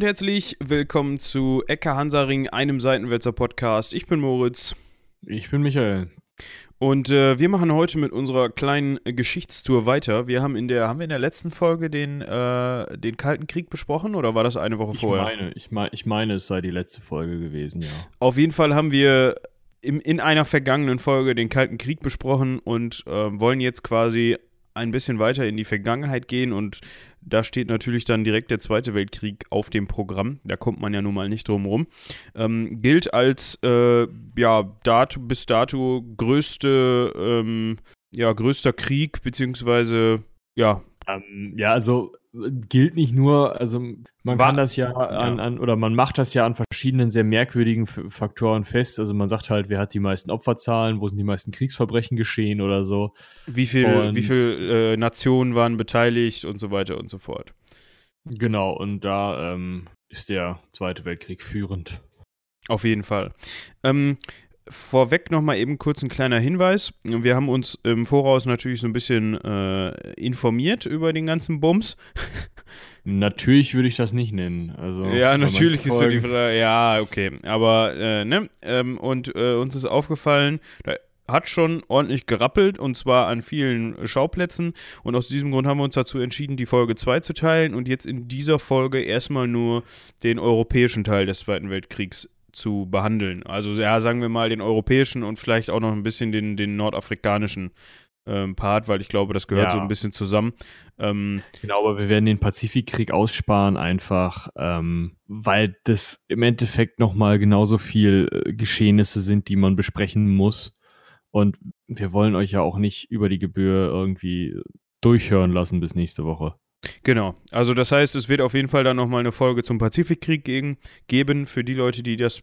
und herzlich willkommen zu Ecke Hansaring, einem Seitenwälzer Podcast. Ich bin Moritz. Ich bin Michael. Und äh, wir machen heute mit unserer kleinen Geschichtstour weiter. Wir haben in der, haben wir in der letzten Folge den, äh, den Kalten Krieg besprochen oder war das eine Woche ich vorher? Meine, ich, mein, ich meine, es sei die letzte Folge gewesen, ja. Auf jeden Fall haben wir im, in einer vergangenen Folge den Kalten Krieg besprochen und äh, wollen jetzt quasi ein bisschen weiter in die Vergangenheit gehen und da steht natürlich dann direkt der Zweite Weltkrieg auf dem Programm. Da kommt man ja nun mal nicht drum rum. Ähm, gilt als äh, ja dato, bis dato größte ähm, ja größter Krieg beziehungsweise ja ähm, ja also gilt nicht nur, also man War, kann das ja an, ja. an, oder man macht das ja an verschiedenen sehr merkwürdigen Faktoren fest. Also man sagt halt, wer hat die meisten Opferzahlen, wo sind die meisten Kriegsverbrechen geschehen oder so. Wie viele wie viel, äh, Nationen waren beteiligt und so weiter und so fort. Genau, und da ähm, ist der Zweite Weltkrieg führend. Auf jeden Fall. Ähm, vorweg nochmal eben kurz ein kleiner Hinweis. Wir haben uns im Voraus natürlich so ein bisschen äh, informiert über den ganzen Bums. Natürlich würde ich das nicht nennen. Also, ja, natürlich ist so die Frage. Ja, okay. Aber, äh, ne? Ähm, und äh, uns ist aufgefallen, da hat schon ordentlich gerappelt und zwar an vielen Schauplätzen. Und aus diesem Grund haben wir uns dazu entschieden, die Folge 2 zu teilen und jetzt in dieser Folge erstmal nur den europäischen Teil des Zweiten Weltkriegs zu behandeln. Also ja, sagen wir mal den europäischen und vielleicht auch noch ein bisschen den, den nordafrikanischen ähm, Part, weil ich glaube, das gehört ja. so ein bisschen zusammen. Ähm, genau, aber wir werden den Pazifikkrieg aussparen, einfach ähm, weil das im Endeffekt nochmal genauso viel äh, Geschehnisse sind, die man besprechen muss. Und wir wollen euch ja auch nicht über die Gebühr irgendwie durchhören lassen bis nächste Woche. Genau. Also das heißt, es wird auf jeden Fall dann nochmal eine Folge zum Pazifikkrieg gegen, geben für die Leute, die das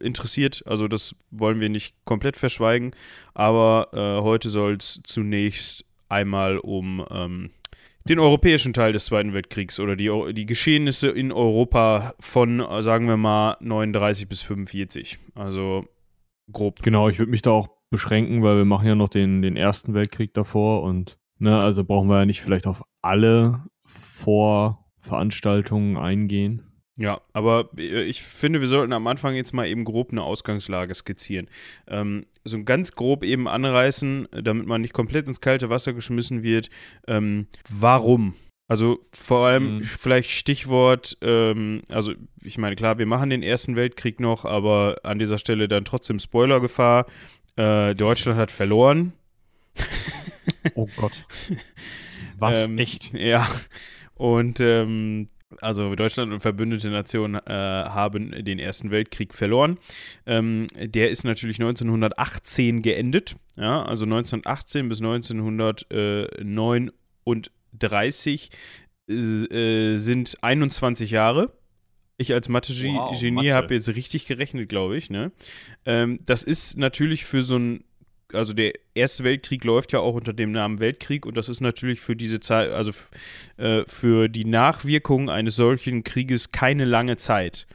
interessiert. Also das wollen wir nicht komplett verschweigen. Aber äh, heute soll es zunächst einmal um ähm, den europäischen Teil des Zweiten Weltkriegs oder die, die Geschehnisse in Europa von, sagen wir mal, 39 bis 45. Also grob. Genau, ich würde mich da auch beschränken, weil wir machen ja noch den, den Ersten Weltkrieg davor und Ne, also brauchen wir ja nicht vielleicht auf alle Vorveranstaltungen eingehen. Ja, aber äh, ich finde, wir sollten am Anfang jetzt mal eben grob eine Ausgangslage skizzieren. Ähm, so ganz grob eben anreißen, damit man nicht komplett ins kalte Wasser geschmissen wird. Ähm, warum? Also vor allem mhm. vielleicht Stichwort, ähm, also ich meine, klar, wir machen den Ersten Weltkrieg noch, aber an dieser Stelle dann trotzdem Spoilergefahr. Äh, Deutschland hat verloren. Oh Gott. Was? Ähm, Echt? Ja. Und ähm, also Deutschland und verbündete Nationen äh, haben den Ersten Weltkrieg verloren. Ähm, der ist natürlich 1918 geendet. Ja, also 1918 bis 1939 äh, sind 21 Jahre. Ich als Mathe-Genie wow, Mathe. habe jetzt richtig gerechnet, glaube ich. Ne? Ähm, das ist natürlich für so ein also der Erste Weltkrieg läuft ja auch unter dem Namen Weltkrieg und das ist natürlich für diese Zeit, also äh, für die Nachwirkungen eines solchen Krieges keine lange Zeit.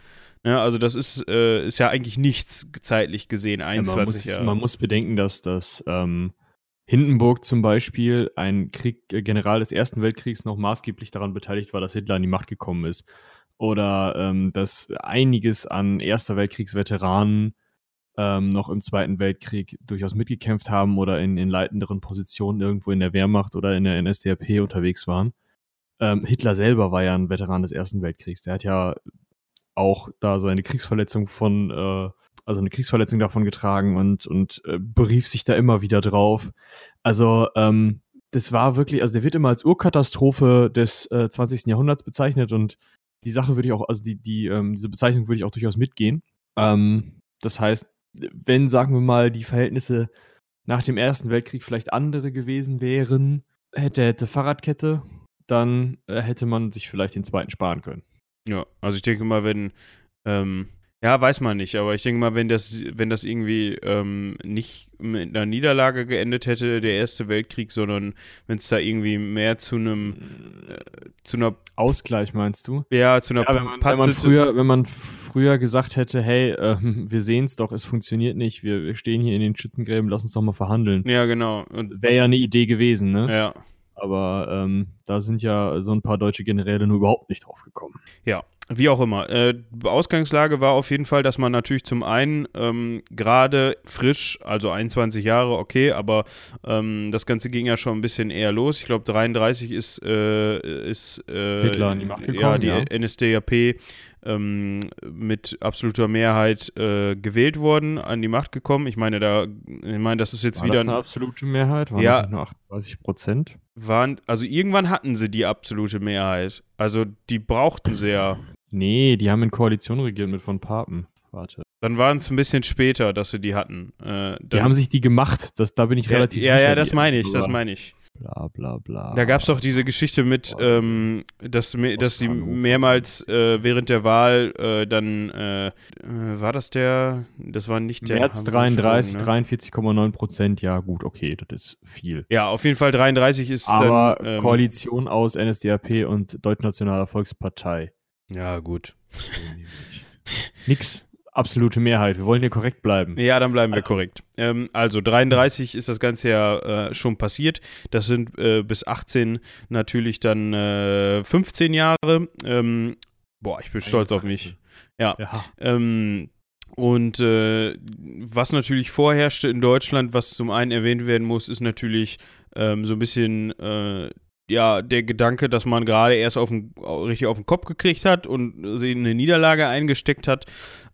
Ja, also das ist, äh, ist ja eigentlich nichts zeitlich gesehen, 21 ja, man muss, Jahre. Man muss bedenken, dass das ähm, Hindenburg zum Beispiel, ein Krieg, äh, General des Ersten Weltkriegs, noch maßgeblich daran beteiligt war, dass Hitler an die Macht gekommen ist. Oder ähm, dass einiges an Erster Weltkriegsveteranen ähm, noch im Zweiten Weltkrieg durchaus mitgekämpft haben oder in, in leitenderen Positionen irgendwo in der Wehrmacht oder in der NSDAP unterwegs waren. Ähm, Hitler selber war ja ein Veteran des Ersten Weltkriegs. Der hat ja auch da seine Kriegsverletzung von, äh, also eine Kriegsverletzung davon getragen und, und äh, berief sich da immer wieder drauf. Also, ähm, das war wirklich, also der wird immer als Urkatastrophe des äh, 20. Jahrhunderts bezeichnet und die Sache würde ich auch, also die, die, ähm, diese Bezeichnung würde ich auch durchaus mitgehen. Ähm, das heißt, wenn, sagen wir mal, die Verhältnisse nach dem Ersten Weltkrieg vielleicht andere gewesen wären, hätte, hätte Fahrradkette, dann äh, hätte man sich vielleicht den zweiten sparen können. Ja, also ich denke mal, wenn ähm, ja, weiß man nicht, aber ich denke mal, wenn das, wenn das irgendwie ähm, nicht mit einer Niederlage geendet hätte, der Erste Weltkrieg, sondern wenn es da irgendwie mehr zu einem äh, zu einer Ausgleich meinst du? Ja, zu einer ja, wenn, man, wenn, man früher, wenn man früher gesagt hätte, hey, äh, wir sehen es doch, es funktioniert nicht, wir, wir, stehen hier in den Schützengräben, lass uns doch mal verhandeln. Ja, genau. Wäre ja eine Idee gewesen, ne? Ja. Aber ähm, da sind ja so ein paar deutsche Generäle nur überhaupt nicht drauf gekommen. Ja, wie auch immer. Äh, Ausgangslage war auf jeden Fall, dass man natürlich zum einen ähm, gerade frisch, also 21 Jahre, okay, aber ähm, das Ganze ging ja schon ein bisschen eher los. Ich glaube, 33 ist, äh, ist äh, Hitler an die Macht gekommen, ja, die ja. NSDAP ähm, mit absoluter Mehrheit äh, gewählt worden, an die Macht gekommen. Ich meine, da, ich meine, das ist jetzt War wieder das eine absolute Mehrheit? Waren Ja. nur 38 Prozent? waren, also irgendwann hatten sie die absolute Mehrheit. Also die brauchten sie ja. Nee, die haben in Koalition regiert mit von Papen. Warte. Dann waren es ein bisschen später, dass sie die hatten. Äh, Die haben sich die gemacht, das, da bin ich ja, relativ ja, sicher. ja, das die- meine ich, das meine ich. Bla bla bla. Da gab es doch diese Geschichte mit, ähm, dass, me- dass sie mehrmals äh, während der Wahl äh, dann, äh, äh, war das der, das war nicht der März Hamburg 33, ne? 43,9 Prozent. Ja, gut, okay, das ist viel. Ja, auf jeden Fall 33 ist Aber dann, ähm, Koalition aus NSDAP und Deutschnationaler Volkspartei. Ja, gut. Nix. Absolute Mehrheit. Wir wollen hier korrekt bleiben. Ja, dann bleiben wir Also- korrekt. Ähm, also 33 ist das Ganze ja äh, schon passiert. Das sind äh, bis 18 natürlich dann äh, 15 Jahre. Ähm, boah, ich bin stolz auf mich. Ja. Ja. Ähm, und äh, was natürlich vorherrschte in Deutschland, was zum einen erwähnt werden muss, ist natürlich ähm, so ein bisschen äh, ja der Gedanke, dass man gerade erst auf den, richtig auf den Kopf gekriegt hat und sie in eine Niederlage eingesteckt hat.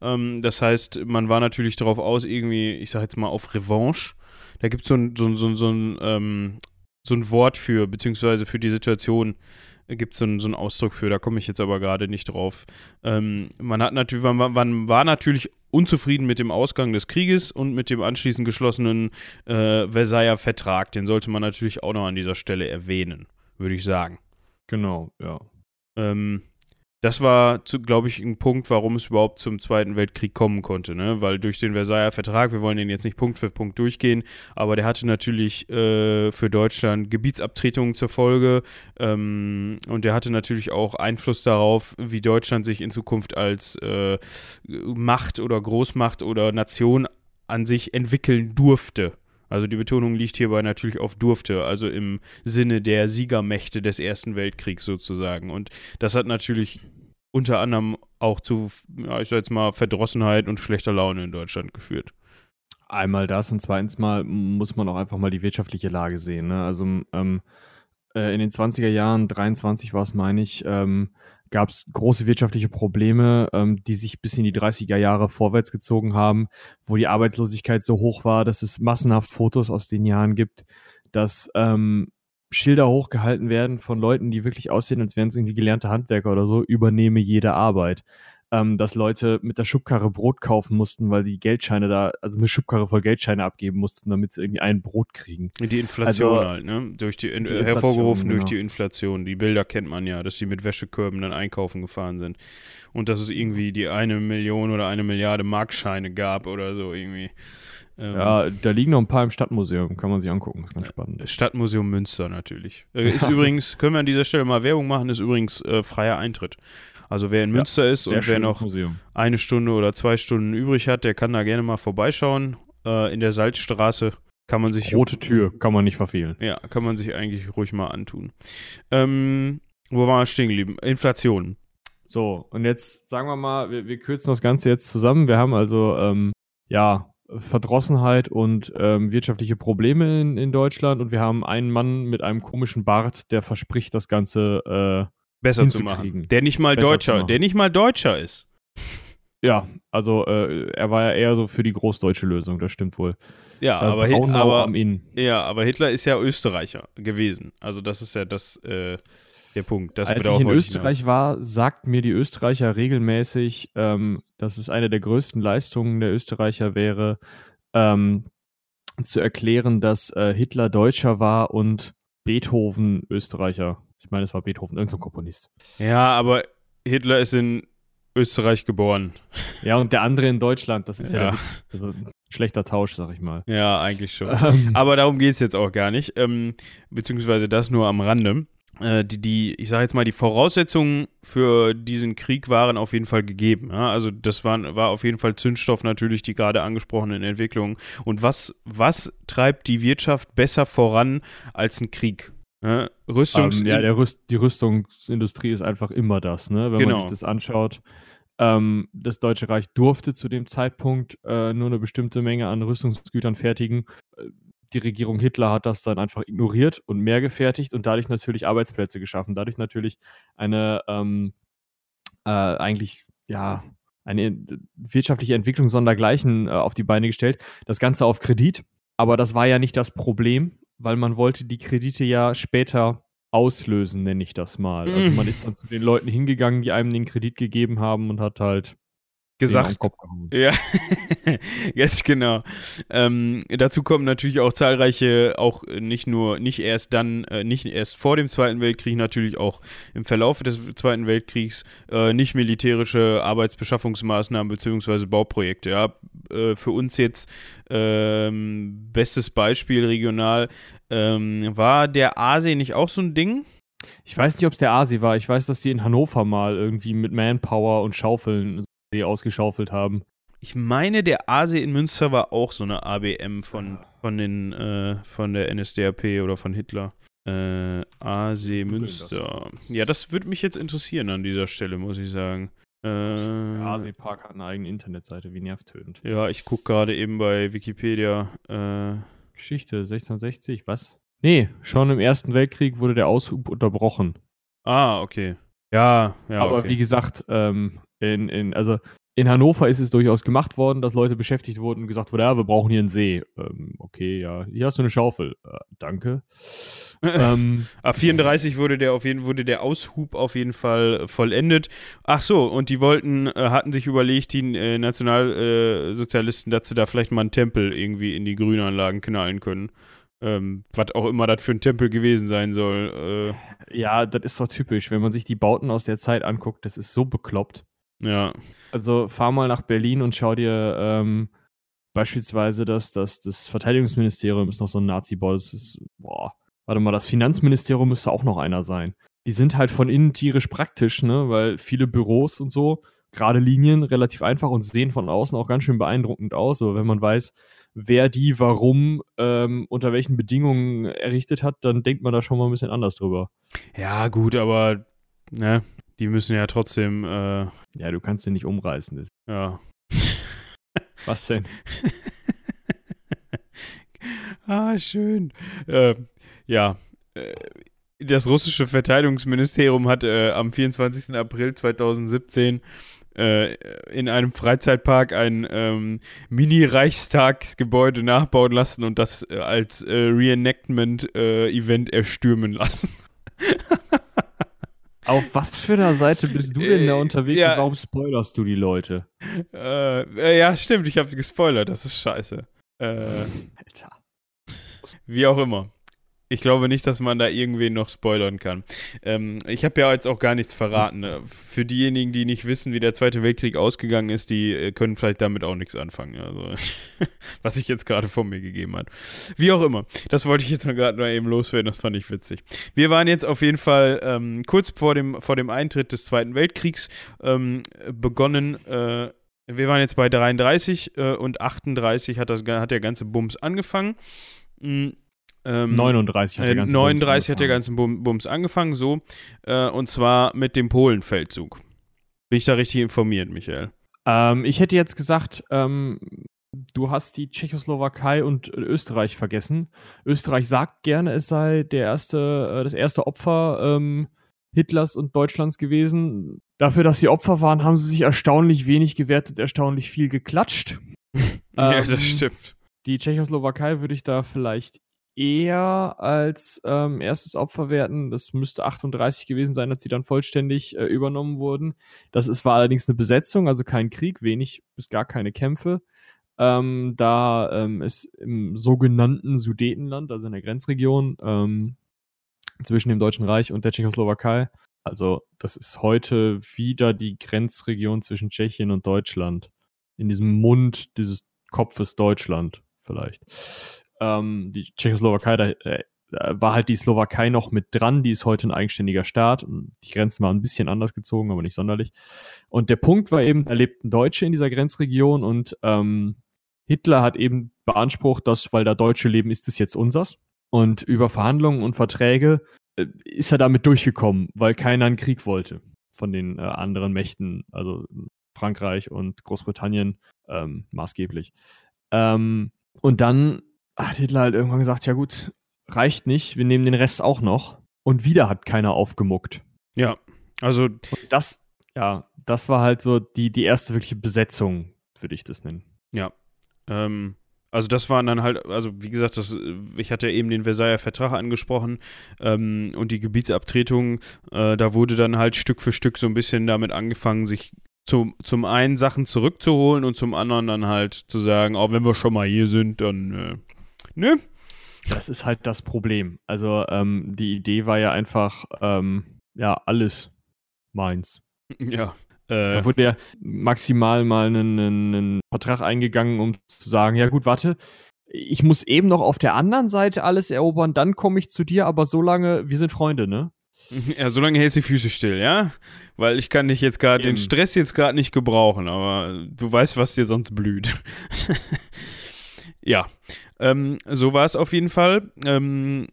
Ähm, das heißt, man war natürlich darauf aus, irgendwie, ich sag jetzt mal, auf Revanche. Da gibt so es so, ein- so, so, ähm, so ein Wort für, beziehungsweise für die Situation gibt es so, einen- so einen Ausdruck für, da komme ich jetzt aber gerade nicht drauf. Ähm, man, hat natürlich, man, war- man war natürlich unzufrieden mit dem Ausgang des Krieges und mit dem anschließend geschlossenen äh, Versailler Vertrag. Den sollte man natürlich auch noch an dieser Stelle erwähnen, würde ich sagen. Genau, ja. Ähm, das war, glaube ich, ein Punkt, warum es überhaupt zum Zweiten Weltkrieg kommen konnte, ne? Weil durch den Versailler Vertrag, wir wollen den jetzt nicht Punkt für Punkt durchgehen, aber der hatte natürlich äh, für Deutschland Gebietsabtretungen zur Folge ähm, und der hatte natürlich auch Einfluss darauf, wie Deutschland sich in Zukunft als äh, Macht oder Großmacht oder Nation an sich entwickeln durfte. Also die Betonung liegt hierbei natürlich auf durfte, also im Sinne der Siegermächte des Ersten Weltkriegs sozusagen. Und das hat natürlich unter anderem auch zu, ja, ich sag jetzt mal, Verdrossenheit und schlechter Laune in Deutschland geführt. Einmal das und zweitens mal muss man auch einfach mal die wirtschaftliche Lage sehen. Ne? Also ähm, äh, in den 20er Jahren, 23 war es, meine ich, ähm, gab es große wirtschaftliche Probleme, ähm, die sich bis in die 30er Jahre vorwärts gezogen haben, wo die Arbeitslosigkeit so hoch war, dass es massenhaft Fotos aus den Jahren gibt, dass ähm, Schilder hochgehalten werden von Leuten, die wirklich aussehen, als wären es irgendwie gelernte Handwerker oder so, übernehme jede Arbeit. Ähm, dass Leute mit der Schubkarre Brot kaufen mussten, weil die Geldscheine da, also eine Schubkarre voll Geldscheine abgeben mussten, damit sie irgendwie ein Brot kriegen. Die Inflation Also, halt, ne? Durch die, die äh, Inflation, hervorgerufen durch genau. die Inflation. Die Bilder kennt man ja, dass sie mit Wäschekörben dann einkaufen gefahren sind. Und dass es irgendwie die eine Million oder eine Milliarde Markscheine gab oder so irgendwie. Ähm, Ja, da liegen noch ein paar im Stadtmuseum, kann man sich angucken, ist ganz spannend. Stadtmuseum Münster natürlich. Äh, ist übrigens, können wir an dieser Stelle mal Werbung machen, ist übrigens äh, freier Eintritt. Also wer in Ja, Münster ist und wer noch Museum. eine Stunde oder zwei Stunden übrig hat, der kann da gerne mal vorbeischauen. Äh, in der Salzstraße kann man sich Rote Tür, kann man nicht verfehlen. ja, kann man sich eigentlich ruhig mal antun. Ähm, wo waren wir stehen geblieben? Inflation. So, und jetzt sagen wir mal, wir, wir kürzen das Ganze jetzt zusammen. Wir haben also, ähm, ja, Verdrossenheit und ähm, wirtschaftliche Probleme in, in Deutschland und wir haben einen Mann mit einem komischen Bart, der verspricht, das Ganze, Besser zu machen. Der nicht mal Besser Deutscher, der nicht mal Deutscher ist. ja, also äh, er war ja eher so für die großdeutsche Lösung, das stimmt wohl. Ja, Äh, aber, Hit, aber, ja, aber Hitler ist ja Österreicher gewesen. Also das ist ja das, äh, der Punkt. Das Als ich in Österreich hinaus. war, sagten mir die Österreicher regelmäßig, ähm, dass es eine der größten Leistungen der Österreicher wäre, ähm, zu erklären, dass äh, Hitler Deutscher war und Beethoven Österreicher. Ich meine, es war Beethoven, irgendein Komponist. Ja, aber Hitler ist in Österreich geboren. Ja, und der andere in Deutschland, das ist ja, Ja. Also ein schlechter Tausch, sag ich mal. Ja, eigentlich schon. Ähm, Aber darum geht es jetzt auch gar nicht, ähm, beziehungsweise das nur am Rande. Äh, die, die, ich sage jetzt mal, die Voraussetzungen für diesen Krieg waren auf jeden Fall gegeben. Ja? Also das waren, war auf jeden Fall Zündstoff natürlich, die gerade angesprochenen Entwicklungen. Und was, was treibt die Wirtschaft besser voran als ein Krieg? Ja, Rüstungs ähm, ja, der Rüst die Rüstungsindustrie ist einfach immer das, ne? Wenn Genau. man sich das anschaut. Ähm, das Deutsche Reich durfte zu dem Zeitpunkt äh, nur eine bestimmte Menge an Rüstungsgütern fertigen. Äh, Die Regierung Hitler hat das dann einfach ignoriert und mehr gefertigt und dadurch natürlich Arbeitsplätze geschaffen. Dadurch natürlich eine ähm, äh, eigentlich, ja, eine wirtschaftliche Entwicklung sondergleichen äh, auf die Beine gestellt. Das Ganze auf Kredit. Aber das war ja nicht das Problem, weil man wollte die Kredite ja später auslösen, nenne ich das mal. Also Mm. man ist dann zu den Leuten hingegangen, die einem den Kredit gegeben haben und hat halt gesagt. Ja, jetzt genau. Ähm, dazu kommen natürlich auch zahlreiche, auch nicht nur, nicht erst dann, äh, nicht erst vor dem Zweiten Weltkrieg, natürlich auch im Verlauf des Zweiten Weltkriegs, äh, nicht militärische Arbeitsbeschaffungsmaßnahmen bzw. Bauprojekte. Ja, äh, für uns jetzt ähm, bestes Beispiel regional ähm, war der Aasee nicht auch so ein Ding? Ich weiß nicht, ob es der Asi war. Ich weiß, dass die in Hannover mal irgendwie mit Manpower und Schaufeln See ausgeschaufelt haben. Ich meine, der Aasee in Münster war auch so eine ABM von, von, den, äh, von der NSDAP oder von Hitler. Äh, googeln Münster. Ja, das würde mich jetzt interessieren an dieser Stelle, muss ich sagen. Äh, Der Asi Park hat eine eigene Internetseite, wie nervtötend. ja, ich gucke gerade eben bei Wikipedia. Äh, Geschichte 1660, was? Nee, schon im Ersten Weltkrieg wurde der Aushub unterbrochen. ah, okay. Ja, ja. Aber okay. wie gesagt, ähm, in, in, also in Hannover ist es durchaus gemacht worden, dass Leute beschäftigt wurden und gesagt wurde, ja, wir brauchen hier einen See. Ähm, okay, ja, hier hast du eine Schaufel. Äh, danke. ähm, Ah, 34 wurde der auf jeden wurde der Aushub auf jeden Fall äh, vollendet. Ach so, und die wollten, äh, hatten sich überlegt, die äh, Nationalsozialisten, Sozialisten, dass sie da vielleicht mal einen Tempel irgendwie in die Grünanlagen knallen können. Ähm, was auch immer das für ein Tempel gewesen sein soll. ja, das ist doch typisch, wenn man sich die Bauten aus der Zeit anguckt, das ist so bekloppt. Ja. Also fahr mal nach Berlin und schau dir ähm, beispielsweise das, das, das Verteidigungsministerium ist noch so ein Nazi-Bau. Das ist, boah, warte mal, das Finanzministerium müsste auch noch einer sein. Die sind halt von innen tierisch praktisch, ne, weil viele Büros und so, gerade Linien, relativ einfach und sehen von außen auch ganz schön beeindruckend aus. Aber wenn man weiß, wer die warum ähm, unter welchen Bedingungen errichtet hat, dann denkt man da schon mal ein bisschen anders drüber. Ja, gut, aber ne, die müssen ja trotzdem, äh, Ja, du kannst den nicht umreißen. Das, ja. was denn? ah, schön. Äh, ja. Äh, das russische Verteidigungsministerium hat äh, am 24. April 2017 äh, in einem Freizeitpark ein ähm, Mini-Reichstagsgebäude nachbauen lassen und das äh, als Reenactment-Event erstürmen lassen. Auf was für einer Seite bist du denn da Äh, unterwegs ja. und warum spoilerst du die Leute? äh, äh, ja, stimmt, ich habe gespoilert, das ist scheiße. Äh, Alter. Wie auch immer. Ich glaube nicht, dass man da irgendwen noch spoilern kann. Ähm, ich habe ja jetzt auch gar nichts verraten. ne? Für diejenigen, die nicht wissen, wie der Zweite Weltkrieg ausgegangen ist, die äh, können vielleicht damit auch nichts anfangen. Also, was ich jetzt gerade von mir gegeben hat. Wie auch immer. Das wollte ich jetzt mal gerade mal eben loswerden. Das fand ich witzig. Wir waren jetzt auf jeden Fall ähm, kurz vor dem, vor dem Eintritt des Zweiten Weltkriegs ähm, begonnen. Äh, wir waren jetzt bei 33 äh, und 38 hat, das, hat der ganze Bums angefangen. Mm, ähm, 39 hat der äh, ganze 39 hat der Bums ganze Bum- Bums angefangen, so. Äh, und zwar mit dem Polenfeldzug. Bin ich da richtig informiert, Michael? Ähm, ich hätte jetzt gesagt, ähm, du hast die Tschechoslowakei und Österreich vergessen. Österreich sagt gerne, es sei der erste, äh, das erste Opfer ähm, Hitlers und Deutschlands gewesen. Dafür, dass sie Opfer waren, haben sie sich erstaunlich wenig gewertet, erstaunlich viel geklatscht. ja, Ähm, das stimmt. Die Tschechoslowakei würde ich da vielleicht eher als ähm, erstes Opfer werten. Das müsste 38 gewesen sein, als sie dann vollständig äh, übernommen wurden. Das ist, war allerdings eine Besetzung, also kein Krieg, wenig bis gar keine Kämpfe. Ähm, da ähm, es im sogenannten Sudetenland, also in der Grenzregion ähm, zwischen dem Deutschen Reich und der Tschechoslowakei, also das ist heute wieder die Grenzregion zwischen Tschechien und Deutschland. In diesem Mund dieses Kopfes Deutschland vielleicht. Ähm, die Tschechoslowakei, da äh, war halt die Slowakei noch mit dran, die ist heute ein eigenständiger Staat. Die Grenzen waren ein bisschen anders gezogen, aber nicht sonderlich. Und der Punkt war eben, da lebten Deutsche in dieser Grenzregion und ähm, Hitler hat eben beansprucht, dass, weil da Deutsche leben, ist es jetzt unsers. Und über Verhandlungen und Verträge äh, ist er damit durchgekommen, weil keiner einen Krieg wollte von den äh, anderen Mächten, also Frankreich und Großbritannien ähm, maßgeblich. Ähm, und dann hat Hitler halt irgendwann gesagt, ja gut, reicht nicht, wir nehmen den Rest auch noch. Und wieder hat keiner aufgemuckt. Ja, also. Und das, ja, das war halt so die, die erste wirkliche Besetzung, würde ich das nennen. Ja. Ähm, also das waren dann halt, also wie gesagt, das, ich hatte ja eben den Versailler Vertrag angesprochen ähm, und die Gebietsabtretung, äh, da wurde dann halt Stück für Stück so ein bisschen damit angefangen, sich zum, zum einen Sachen zurückzuholen und zum anderen dann halt zu sagen, auch wenn wir schon mal hier sind, dann äh, ne? Das ist halt das Problem. Also ähm, die Idee war ja einfach, ähm, ja, alles meins. Ja. Äh, da wurde ja maximal mal einen, einen Vertrag eingegangen, um zu sagen, ja gut, warte, ich muss eben noch auf der anderen Seite alles erobern, dann komme ich zu dir, aber solange, wir sind Freunde, ne? Ja, solange hältst du die Füße still, ja? Weil ich kann dich jetzt gerade, den Stress jetzt gerade nicht gebrauchen, aber du weißt, was dir sonst blüht. ja, ähm, so war es auf jeden Fall. Ähm,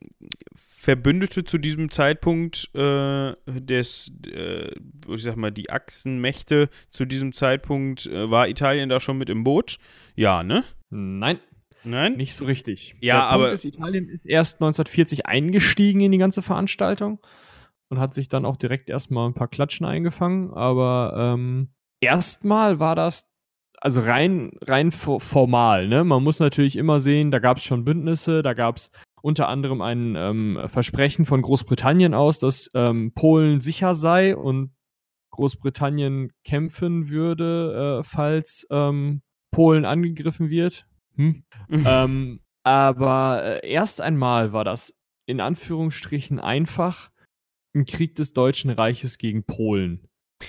Verbündete zu diesem Zeitpunkt äh, des, äh, ich sag mal, die Achsenmächte zu diesem Zeitpunkt, äh, war Italien da schon mit im Boot? Ja, ne? Nein. Nein? Nicht so richtig. Ja, Der aber. Ist, Italien ist erst 1940 eingestiegen in die ganze Veranstaltung und hat sich dann auch direkt erstmal ein paar Klatschen eingefangen. Aber ähm, erstmal war das also rein, rein formal, ne? Man muss natürlich immer sehen, da gab es schon Bündnisse, da gab es unter anderem ein ähm, Versprechen von Großbritannien aus, dass ähm, Polen sicher sei und Großbritannien kämpfen würde, äh, falls ähm, Polen angegriffen wird. Hm. ähm, aber äh, erst einmal war das in Anführungsstrichen einfach ein Krieg des Deutschen Reiches gegen Polen.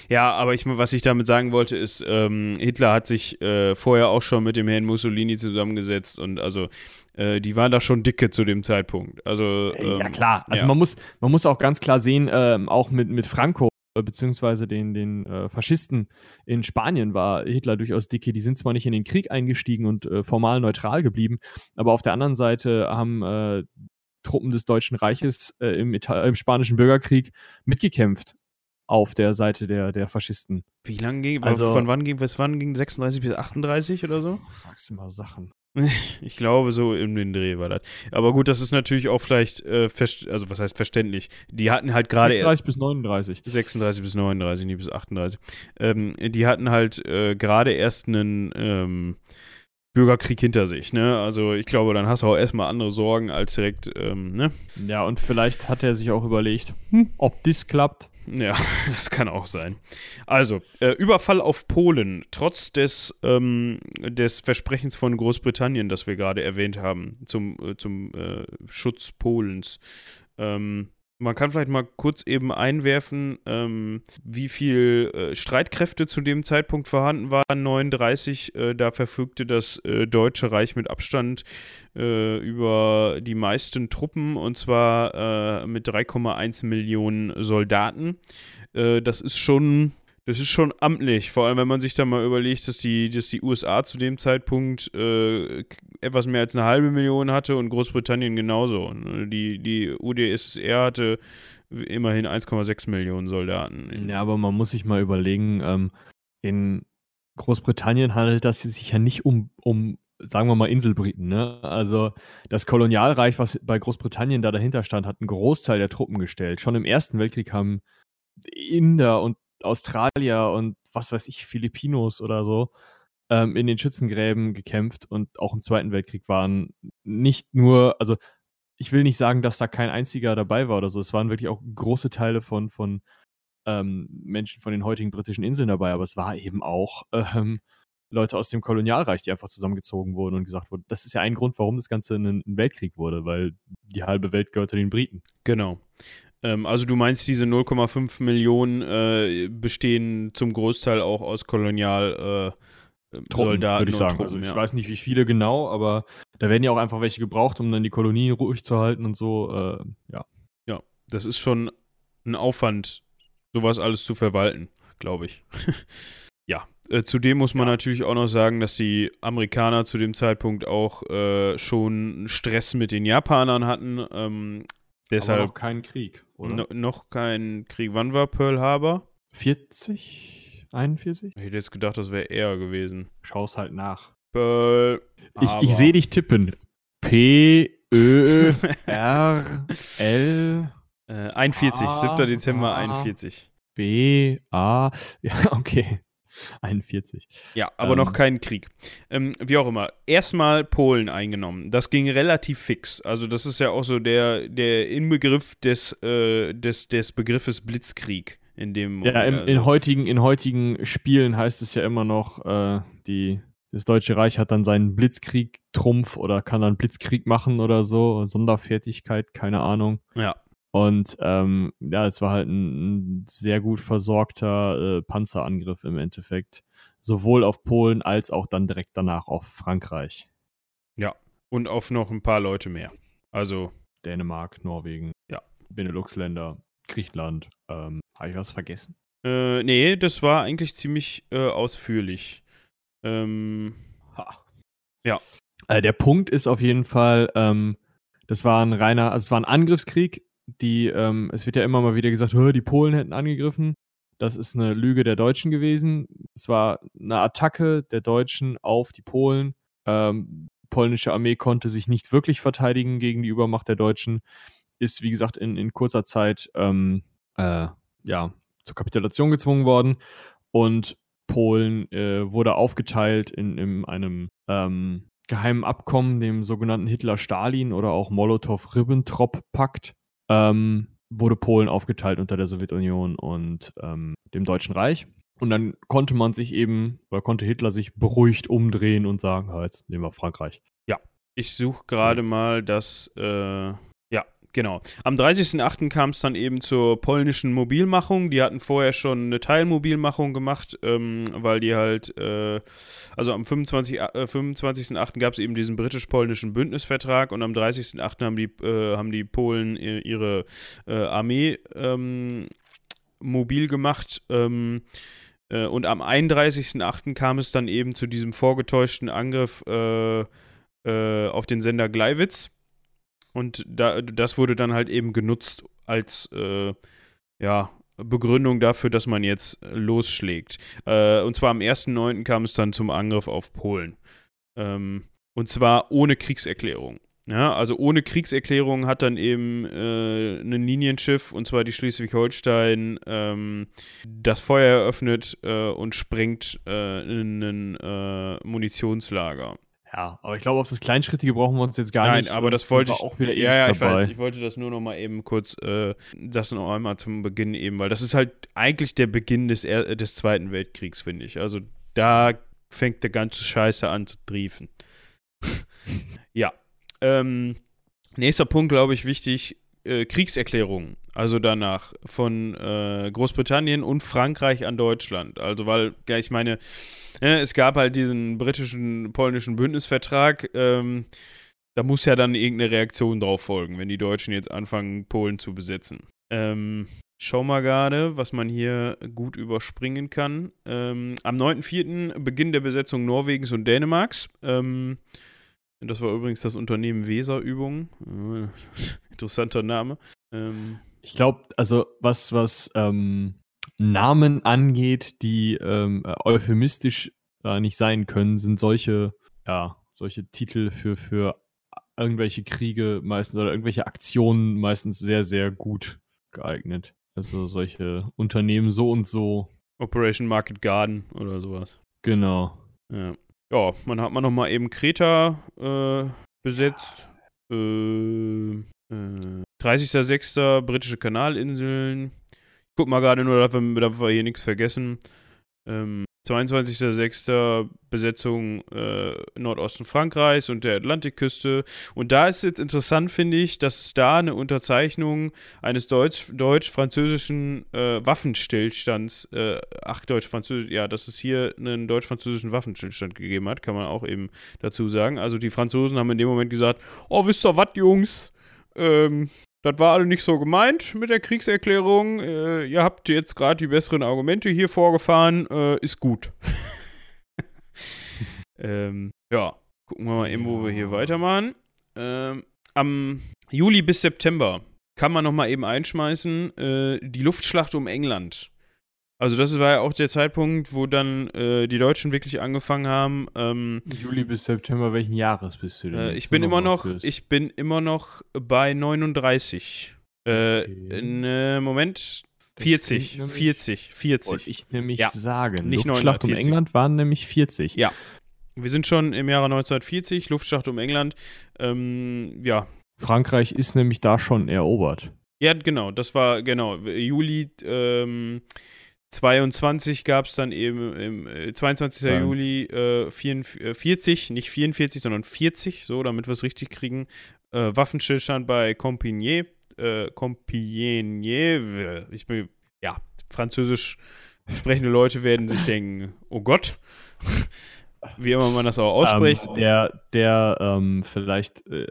Ja, aber ich, was ich damit sagen wollte, ist, ähm, Hitler hat sich äh, vorher auch schon mit dem Herrn Mussolini zusammengesetzt und also äh, die waren da schon dicke zu dem Zeitpunkt. Also ähm, ja klar, also ja. man muss man muss auch ganz klar sehen, ähm, auch mit mit Franco äh, beziehungsweise den, den äh, Faschisten in Spanien war Hitler durchaus dicke. Die sind zwar nicht in den Krieg eingestiegen und äh, formal neutral geblieben, aber auf der anderen Seite haben äh, Truppen des Deutschen Reiches äh, im, im, Spanischen Bürgerkrieg mitgekämpft auf der Seite der, der Faschisten. Wie lange ging, also, von wann ging, bis wann ging 36 bis 38 oder so? Fragst du mal Sachen. Ich glaube, so in den Dreh war das. Aber gut, das ist natürlich auch vielleicht, äh, also was heißt verständlich. Die hatten halt gerade. 36 bis 39. 36 bis 39, nie bis 38. Ähm, die hatten halt äh, gerade erst einen ähm, Bürgerkrieg hinter sich, ne? Also ich glaube, dann hast du auch erstmal andere Sorgen als direkt, ähm, ne? Ja, und vielleicht hat er sich auch überlegt, hm, ob das klappt. Ja, das kann auch sein. Also, äh, Überfall auf Polen, trotz des, ähm, des Versprechens von Großbritannien, das wir gerade erwähnt haben, zum, äh, zum äh, Schutz Polens. Ähm, man kann vielleicht mal kurz eben einwerfen, ähm, wie viel äh, Streitkräfte zu dem Zeitpunkt vorhanden waren. 39, äh, da verfügte das äh, Deutsche Reich mit Abstand äh, über die meisten Truppen und zwar äh, mit 3,1 Millionen Soldaten. Äh, das ist schon das ist schon amtlich, vor allem wenn man sich da mal überlegt, dass die, dass die USA zu dem Zeitpunkt äh, etwas mehr als eine halbe Million hatte und Großbritannien genauso. Die, die UdSSR hatte immerhin 1,6 Millionen Soldaten. Ja, aber man muss sich mal überlegen, ähm, in Großbritannien handelt das sich ja nicht um, um sagen wir mal Inselbriten. Ne? Also das Kolonialreich, was bei Großbritannien da dahinter stand, hat einen Großteil der Truppen gestellt. Schon im Ersten Weltkrieg haben Inder und Australier und was weiß ich, Filipinos oder so ähm, in den Schützengräben gekämpft und auch im Zweiten Weltkrieg waren nicht nur, also ich will nicht sagen, dass da kein einziger dabei war oder so. Es waren wirklich auch große Teile von, von ähm, Menschen von den heutigen britischen Inseln dabei, aber es war eben auch ähm, Leute aus dem Kolonialreich, die einfach zusammengezogen wurden und gesagt wurden, das ist ja ein Grund, warum das Ganze ein, ein Weltkrieg wurde, weil die halbe Welt gehörte den Briten. Genau. Ähm, also du meinst, diese 0,5 Millionen äh, bestehen zum Großteil auch aus Kolonial äh, Truppen, Soldaten würde ich sagen. Truppen, also ich ja. weiß nicht, wie viele genau, aber da werden ja auch einfach welche gebraucht, um dann die Kolonien ruhig zu halten und so. Äh, ja. Ja, das ist schon ein Aufwand, sowas alles zu verwalten, glaube ich. ja. Äh, zudem muss man ja. natürlich auch noch sagen, dass die Amerikaner zu dem Zeitpunkt auch äh, schon Stress mit den Japanern hatten. Ähm, deshalb Aber noch keinen Krieg, oder? No, noch kein Krieg. Wann war Pearl Harbor? 40? 41? Ich hätte jetzt gedacht, das wäre eher gewesen. Schau's halt nach. Pearl Ich, ich sehe dich tippen. P, Ö, R, L. Äh, 41, A, 7. Dezember 41. B, A. Ja, okay. 41. Ja, aber ähm, noch kein Krieg. Ähm, wie auch immer. Erstmal Polen eingenommen. Das ging relativ fix. Also, das ist ja auch so der, der Inbegriff des, äh, des, des Begriffes Blitzkrieg. In dem ja, im, also. in, heutigen, in heutigen Spielen heißt es ja immer noch, äh, die, das Deutsche Reich hat dann seinen Blitzkrieg-Trumpf oder kann dann Blitzkrieg machen oder so. Sonderfertigkeit, keine Ahnung. Ja. Und ähm, ja, es war halt ein, ein sehr gut versorgter äh, Panzerangriff im Endeffekt. Sowohl auf Polen als auch dann direkt danach auf Frankreich. Ja, und auf noch ein paar Leute mehr. Also. Dänemark, Norwegen, ja. Benelux-Länder, Griechenland. Ähm, Habe ich was vergessen? Äh, nee, das war eigentlich ziemlich äh, ausführlich. Ähm, ha. Ja. Äh, der Punkt ist auf jeden Fall, ähm, das war ein reiner, also es war ein Angriffskrieg die, ähm, es wird ja immer mal wieder gesagt, die Polen hätten angegriffen. Das ist eine Lüge der Deutschen gewesen. Es war eine Attacke der Deutschen auf die Polen. Ähm, die polnische Armee konnte sich nicht wirklich verteidigen gegen die Übermacht der Deutschen. Ist, wie gesagt, in, in kurzer Zeit ähm, äh, ja, zur Kapitulation gezwungen worden. Und Polen äh, wurde aufgeteilt in, in einem ähm, geheimen Abkommen, dem sogenannten Hitler-Stalin oder auch Molotow-Ribbentrop-Pakt ähm, wurde Polen aufgeteilt unter der Sowjetunion und ähm, dem Deutschen Reich. Und dann konnte man sich eben, oder konnte Hitler sich beruhigt umdrehen und sagen, ja, jetzt nehmen wir Frankreich. Ja, ich suche gerade mal das äh, Genau. Am 30.08. kam es dann eben zur polnischen Mobilmachung. Die hatten vorher schon eine Teilmobilmachung gemacht, ähm, weil die halt, äh, also am 25.08. Äh, 25 gab es eben diesen britisch-polnischen Bündnisvertrag und am 30.08. haben die, äh, haben die Polen ihre äh, Armee ähm, mobil gemacht. Ähm, äh, und am 31.08. kam es dann eben zu diesem vorgetäuschten Angriff äh, auf den Sender Gleiwitz und da, das wurde dann halt eben genutzt als äh, ja, Begründung dafür, dass man jetzt losschlägt. Äh, und zwar am 1.9. kam es dann zum Angriff auf Polen. Ähm, und zwar ohne Kriegserklärung. Ja, also ohne Kriegserklärung hat dann eben äh, ein Linienschiff, und zwar die Schleswig-Holstein, ähm, das Feuer eröffnet äh, und sprengt äh, in ein äh, Munitionslager. Ja, aber ich glaube, auf das Kleinschrittige brauchen wir uns jetzt gar Nein, nicht. Nein, aber das wollte ich auch wieder Ja, ja, ich dabei. weiß. Ich wollte das nur noch mal eben kurz, äh, das noch einmal zum Beginn eben, weil das ist halt eigentlich der Beginn des, er des Zweiten Weltkriegs, finde ich. Also da fängt der ganze Scheiße an zu triefen. ja. Ähm, nächster Punkt, glaube ich, wichtig: äh, Kriegserklärungen. Also danach von äh, Großbritannien und Frankreich an Deutschland. Also, weil, ja, ich meine ja, es gab halt diesen britischen, polnischen Bündnisvertrag. Ähm, da muss ja dann irgendeine Reaktion drauf folgen, wenn die Deutschen jetzt anfangen, Polen zu besetzen. Ähm, schau mal gerade, was man hier gut überspringen kann. Ähm, am 9.4. Beginn der Besetzung Norwegens und Dänemarks. Ähm, das war übrigens das Unternehmen Weserübung. Äh, interessanter Name. Ähm, ich glaube, also was, was ähm, Namen angeht, die ähm, euphemistisch äh, nicht sein können, sind solche, ja, solche Titel für, für irgendwelche Kriege meistens oder irgendwelche Aktionen meistens sehr, sehr gut geeignet. Also solche Unternehmen so und so. Operation Market Garden oder sowas. Genau. Ja, ja man hat man nochmal eben Kreta äh, besetzt. Äh, äh, 30.06. britische Kanalinseln. Guck mal gerade nur, dass wir, dass wir hier nichts vergessen. Ähm, 22.06. Besetzung äh, Nordosten Frankreichs und der Atlantikküste. Und da ist jetzt interessant, finde ich, dass es da eine Unterzeichnung eines deutsch-französischen äh, Waffenstillstands, äh, ach, deutsch-französisch, ja, dass es hier einen deutsch-französischen Waffenstillstand gegeben hat, kann man auch eben dazu sagen. Also die Franzosen haben in dem Moment gesagt, oh, wisst ihr was, Jungs? Ähm, das war alle nicht so gemeint mit der Kriegserklärung. Äh, ihr habt jetzt gerade die besseren Argumente hier vorgefahren, äh, ist gut. ähm, ja, gucken wir mal eben, wo wir hier weitermachen. Ähm, am Juli bis September kann man noch mal eben einschmeißen, äh, die Luftschlacht um England. Also das war ja auch der Zeitpunkt, wo dann äh, die Deutschen wirklich angefangen haben. Ähm, Juli bis September, welchen Jahres bist du denn? Äh, ich bin immer noch, ich bin immer noch bei 39. Äh, okay. ne, Moment, 40, 40, 40. Wollte ich nämlich ja. sagen. Nicht Luftschlacht 940. um England waren nämlich 40. Ja. Wir sind schon im Jahre 1940, Luftschlacht um England. Ähm, ja. Frankreich ist nämlich da schon erobert. Ja, genau, das war, genau, Juli ähm, 22 gab es dann eben im äh, 22. Ja. Juli äh, 44, nicht 44, sondern 40, so, damit wir es richtig kriegen. Äh, Waffenstillstand bei Compiègne. Äh, Compiègne, ich bin, ja, französisch sprechende Leute werden sich denken, oh Gott wie immer man das auch ausspricht. Ähm, der der ähm, vielleicht äh,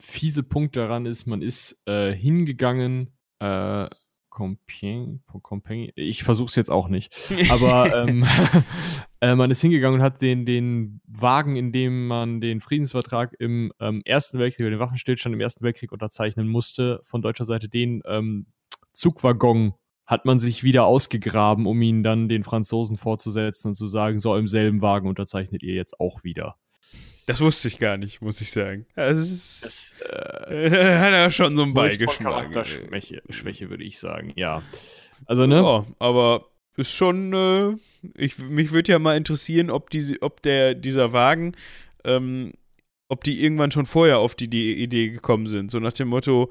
fiese Punkt daran ist, man ist äh, hingegangen, äh, Compiègne, Compiègne, ich versuche es jetzt auch nicht, aber ähm, äh, man ist hingegangen und hat den, den Wagen, in dem man den Friedensvertrag im ähm, Ersten Weltkrieg, den Waffenstillstand im Ersten Weltkrieg unterzeichnen musste, von deutscher Seite den ähm, Zugwaggon hat man sich wieder ausgegraben, um ihn dann den Franzosen vorzusetzen und zu sagen, so im selben Wagen unterzeichnet ihr jetzt auch wieder. Das wusste ich gar nicht, muss ich sagen. Das ist, das, äh, hat er schon so einen Beigeschmack. Charakterschwäche, Schwäche, würde ich sagen, ja. Also, ne? Ja, aber ist schon, äh, ich, mich würde ja mal interessieren, ob, diese, ob der, dieser Wagen, ähm, ob die irgendwann schon vorher auf die, die Idee gekommen sind. So nach dem Motto,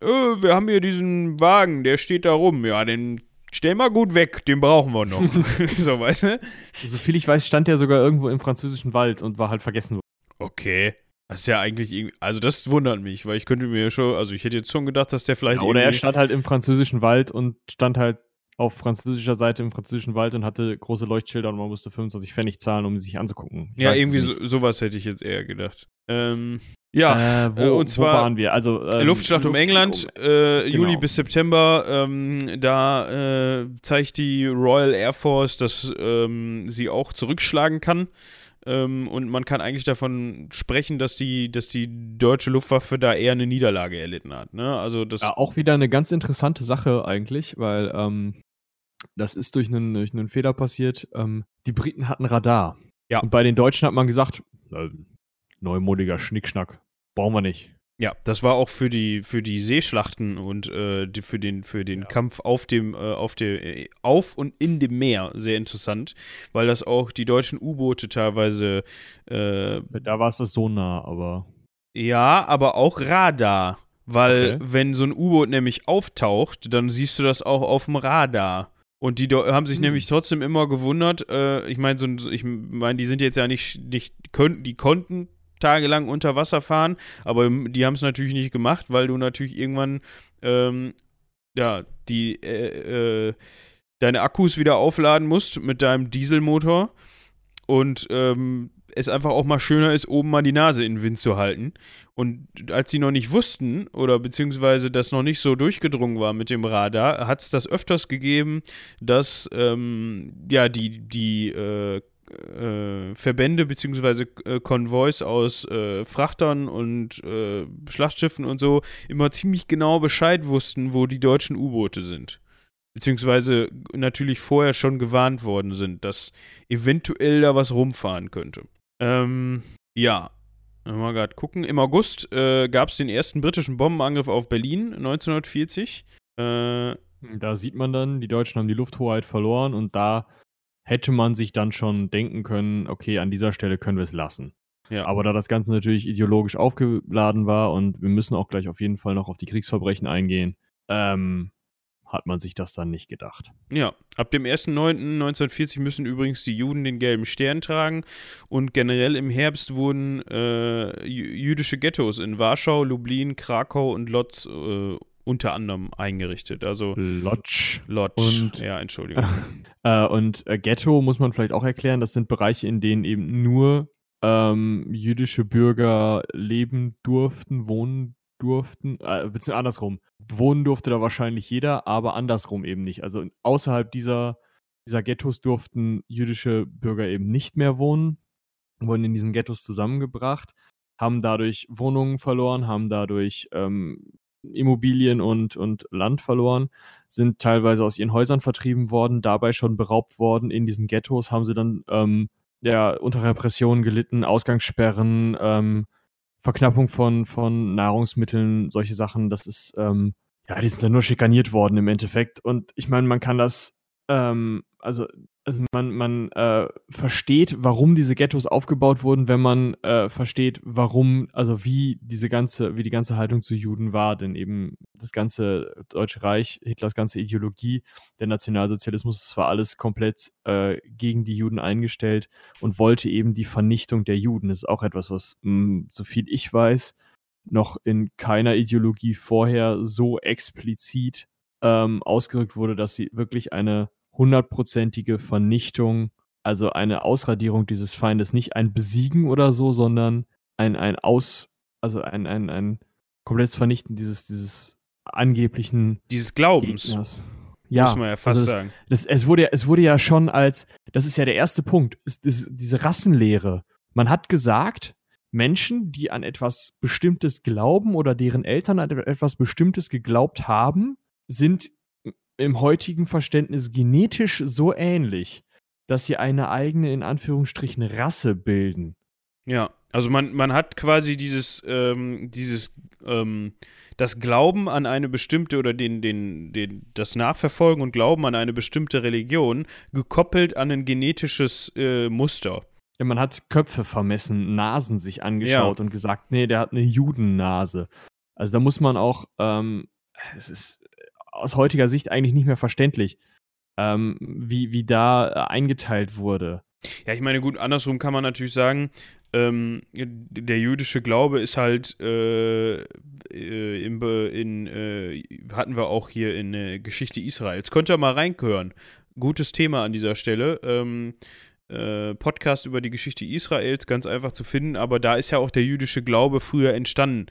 äh, wir haben hier diesen Wagen, der steht da rum. Ja, den stell mal gut weg, den brauchen wir noch. so, weißt du? Soviel ich weiß, stand der sogar irgendwo im französischen Wald und war halt vergessen worden. Okay. Das ist ja eigentlich irgendwie, also das wundert mich, weil ich könnte mir schon, also ich hätte jetzt schon gedacht, dass der vielleicht. Ja, oder er stand halt im französischen Wald und stand halt auf französischer Seite im französischen Wald und hatte große Leuchtschilder und man musste 25 Pfennig zahlen, um sich anzugucken. Ich ja, irgendwie so, sowas hätte ich jetzt eher gedacht. Ähm, ja, äh, wo, äh, und zwar waren wir? Also ähm, Luftschlacht um England, äh, genau. Juli bis September. Ähm, da äh, zeigt die Royal Air Force, dass ähm, sie auch zurückschlagen kann. Ähm, und man kann eigentlich davon sprechen, dass die, dass die deutsche Luftwaffe da eher eine Niederlage erlitten hat. Ne? Also das ja, auch wieder eine ganz interessante Sache eigentlich, weil ähm, das ist durch einen, durch einen Fehler passiert. Ähm, die Briten hatten Radar. Ja. Und bei den Deutschen hat man gesagt, äh, neumodiger Schnickschnack, brauchen wir nicht. Ja, das war auch für die für die Seeschlachten und äh, die, für den für den ja. Kampf auf dem äh, auf der äh, auf und in dem Meer sehr interessant, weil das auch die deutschen U-Boote teilweise äh, da war es das Sonar, aber ja, aber auch Radar, weil okay. wenn so ein U-Boot nämlich auftaucht, dann siehst du das auch auf dem Radar. Und die haben sich hm. nämlich trotzdem immer gewundert. Äh, ich meine, so, ich meine, die sind jetzt ja nicht, nicht können, die konnten tagelang unter Wasser fahren, aber die haben es natürlich nicht gemacht, weil du natürlich irgendwann ähm, ja die äh, äh, deine Akkus wieder aufladen musst mit deinem Dieselmotor und ähm, es einfach auch mal schöner ist, oben mal die Nase in den Wind zu halten. Und als sie noch nicht wussten oder beziehungsweise das noch nicht so durchgedrungen war mit dem Radar, hat es das öfters gegeben, dass ähm, ja die, die äh, äh, Verbände beziehungsweise äh, Konvois aus äh, Frachtern und äh, Schlachtschiffen und so immer ziemlich genau Bescheid wussten, wo die deutschen U-Boote sind beziehungsweise natürlich vorher schon gewarnt worden sind, dass eventuell da was rumfahren könnte. Ähm, ja. Mal gerade gucken. Im August äh, gab es den ersten britischen Bombenangriff auf Berlin 1940. Äh, da sieht man dann, die Deutschen haben die Lufthoheit verloren und da hätte man sich dann schon denken können, okay, an dieser Stelle können wir es lassen. Ja. Aber da das Ganze natürlich ideologisch aufgeladen war und wir müssen auch gleich auf jeden Fall noch auf die Kriegsverbrechen eingehen, ähm, hat man sich das dann nicht gedacht. Ja, ab dem 1.9.1940 müssen übrigens die Juden den gelben Stern tragen und generell im Herbst wurden äh, jüdische Ghettos in Warschau, Lublin, Krakau und Lodz äh, unter anderem eingerichtet. Also Lodz. Lodz. Und, ja, Entschuldigung. äh, und äh, Ghetto muss man vielleicht auch erklären, das sind Bereiche, in denen eben nur ähm, jüdische Bürger leben durften, wohnen durften, äh, beziehungsweise andersrum. Wohnen durfte da wahrscheinlich jeder, aber andersrum eben nicht. Also außerhalb dieser, dieser Ghettos durften jüdische Bürger eben nicht mehr wohnen, wurden in diesen Ghettos zusammengebracht, haben dadurch Wohnungen verloren, haben dadurch ähm, Immobilien und, und Land verloren, sind teilweise aus ihren Häusern vertrieben worden, dabei schon beraubt worden. In diesen Ghettos haben sie dann ähm, ja, unter Repressionen gelitten, Ausgangssperren, ähm, Verknappung von, von Nahrungsmitteln, solche Sachen. Das ist, ähm, ja, die sind dann nur schikaniert worden im Endeffekt. Und ich meine, man kann das, ähm, also also man, man äh, versteht, warum diese Ghettos aufgebaut wurden, wenn man äh, versteht, warum, also wie diese ganze, wie die ganze Haltung zu Juden war, denn eben das ganze Deutsche Reich, Hitlers ganze Ideologie, der Nationalsozialismus, das war alles komplett äh, gegen die Juden eingestellt und wollte eben die Vernichtung der Juden. Das ist auch etwas, was, mh, hm, so viel ich weiß, noch in keiner Ideologie vorher so explizit ähm, ausgedrückt wurde, dass sie wirklich eine hundertprozentige Vernichtung, also eine Ausradierung dieses Feindes, nicht ein Besiegen oder so, sondern ein, ein Aus, also ein, ein, ein komplettes Vernichten dieses, dieses angeblichen dieses Glaubens. Gegners. Ja, muss man ja fast also sagen. Das, es, wurde, es wurde ja schon als, das ist ja der erste Punkt, ist, ist diese Rassenlehre. Man hat gesagt, Menschen, die an etwas Bestimmtes glauben oder deren Eltern an etwas Bestimmtes geglaubt haben, sind im heutigen Verständnis genetisch so ähnlich, dass sie eine eigene, in Anführungsstrichen, Rasse bilden. Ja, also man, man hat quasi dieses, ähm, dieses, ähm, das Glauben an eine bestimmte oder den, den, den, das Nachverfolgen und Glauben an eine bestimmte Religion gekoppelt an ein genetisches äh, Muster. Ja, man hat Köpfe vermessen, Nasen sich angeschaut ja. und gesagt, nee, der hat eine Judennase. Also da muss man auch, ähm, es ist aus heutiger Sicht eigentlich nicht mehr verständlich, ähm, wie, wie da äh, eingeteilt wurde. Ja, ich meine, gut, andersrum kann man natürlich sagen, ähm, der jüdische Glaube ist halt äh, äh in, in äh, hatten wir auch hier in äh, Geschichte Israels. Könnt ihr mal reinhören. Gutes Thema an dieser Stelle. Ähm, äh, Podcast über die Geschichte Israels ganz einfach zu finden, aber da ist ja auch der jüdische Glaube früher entstanden.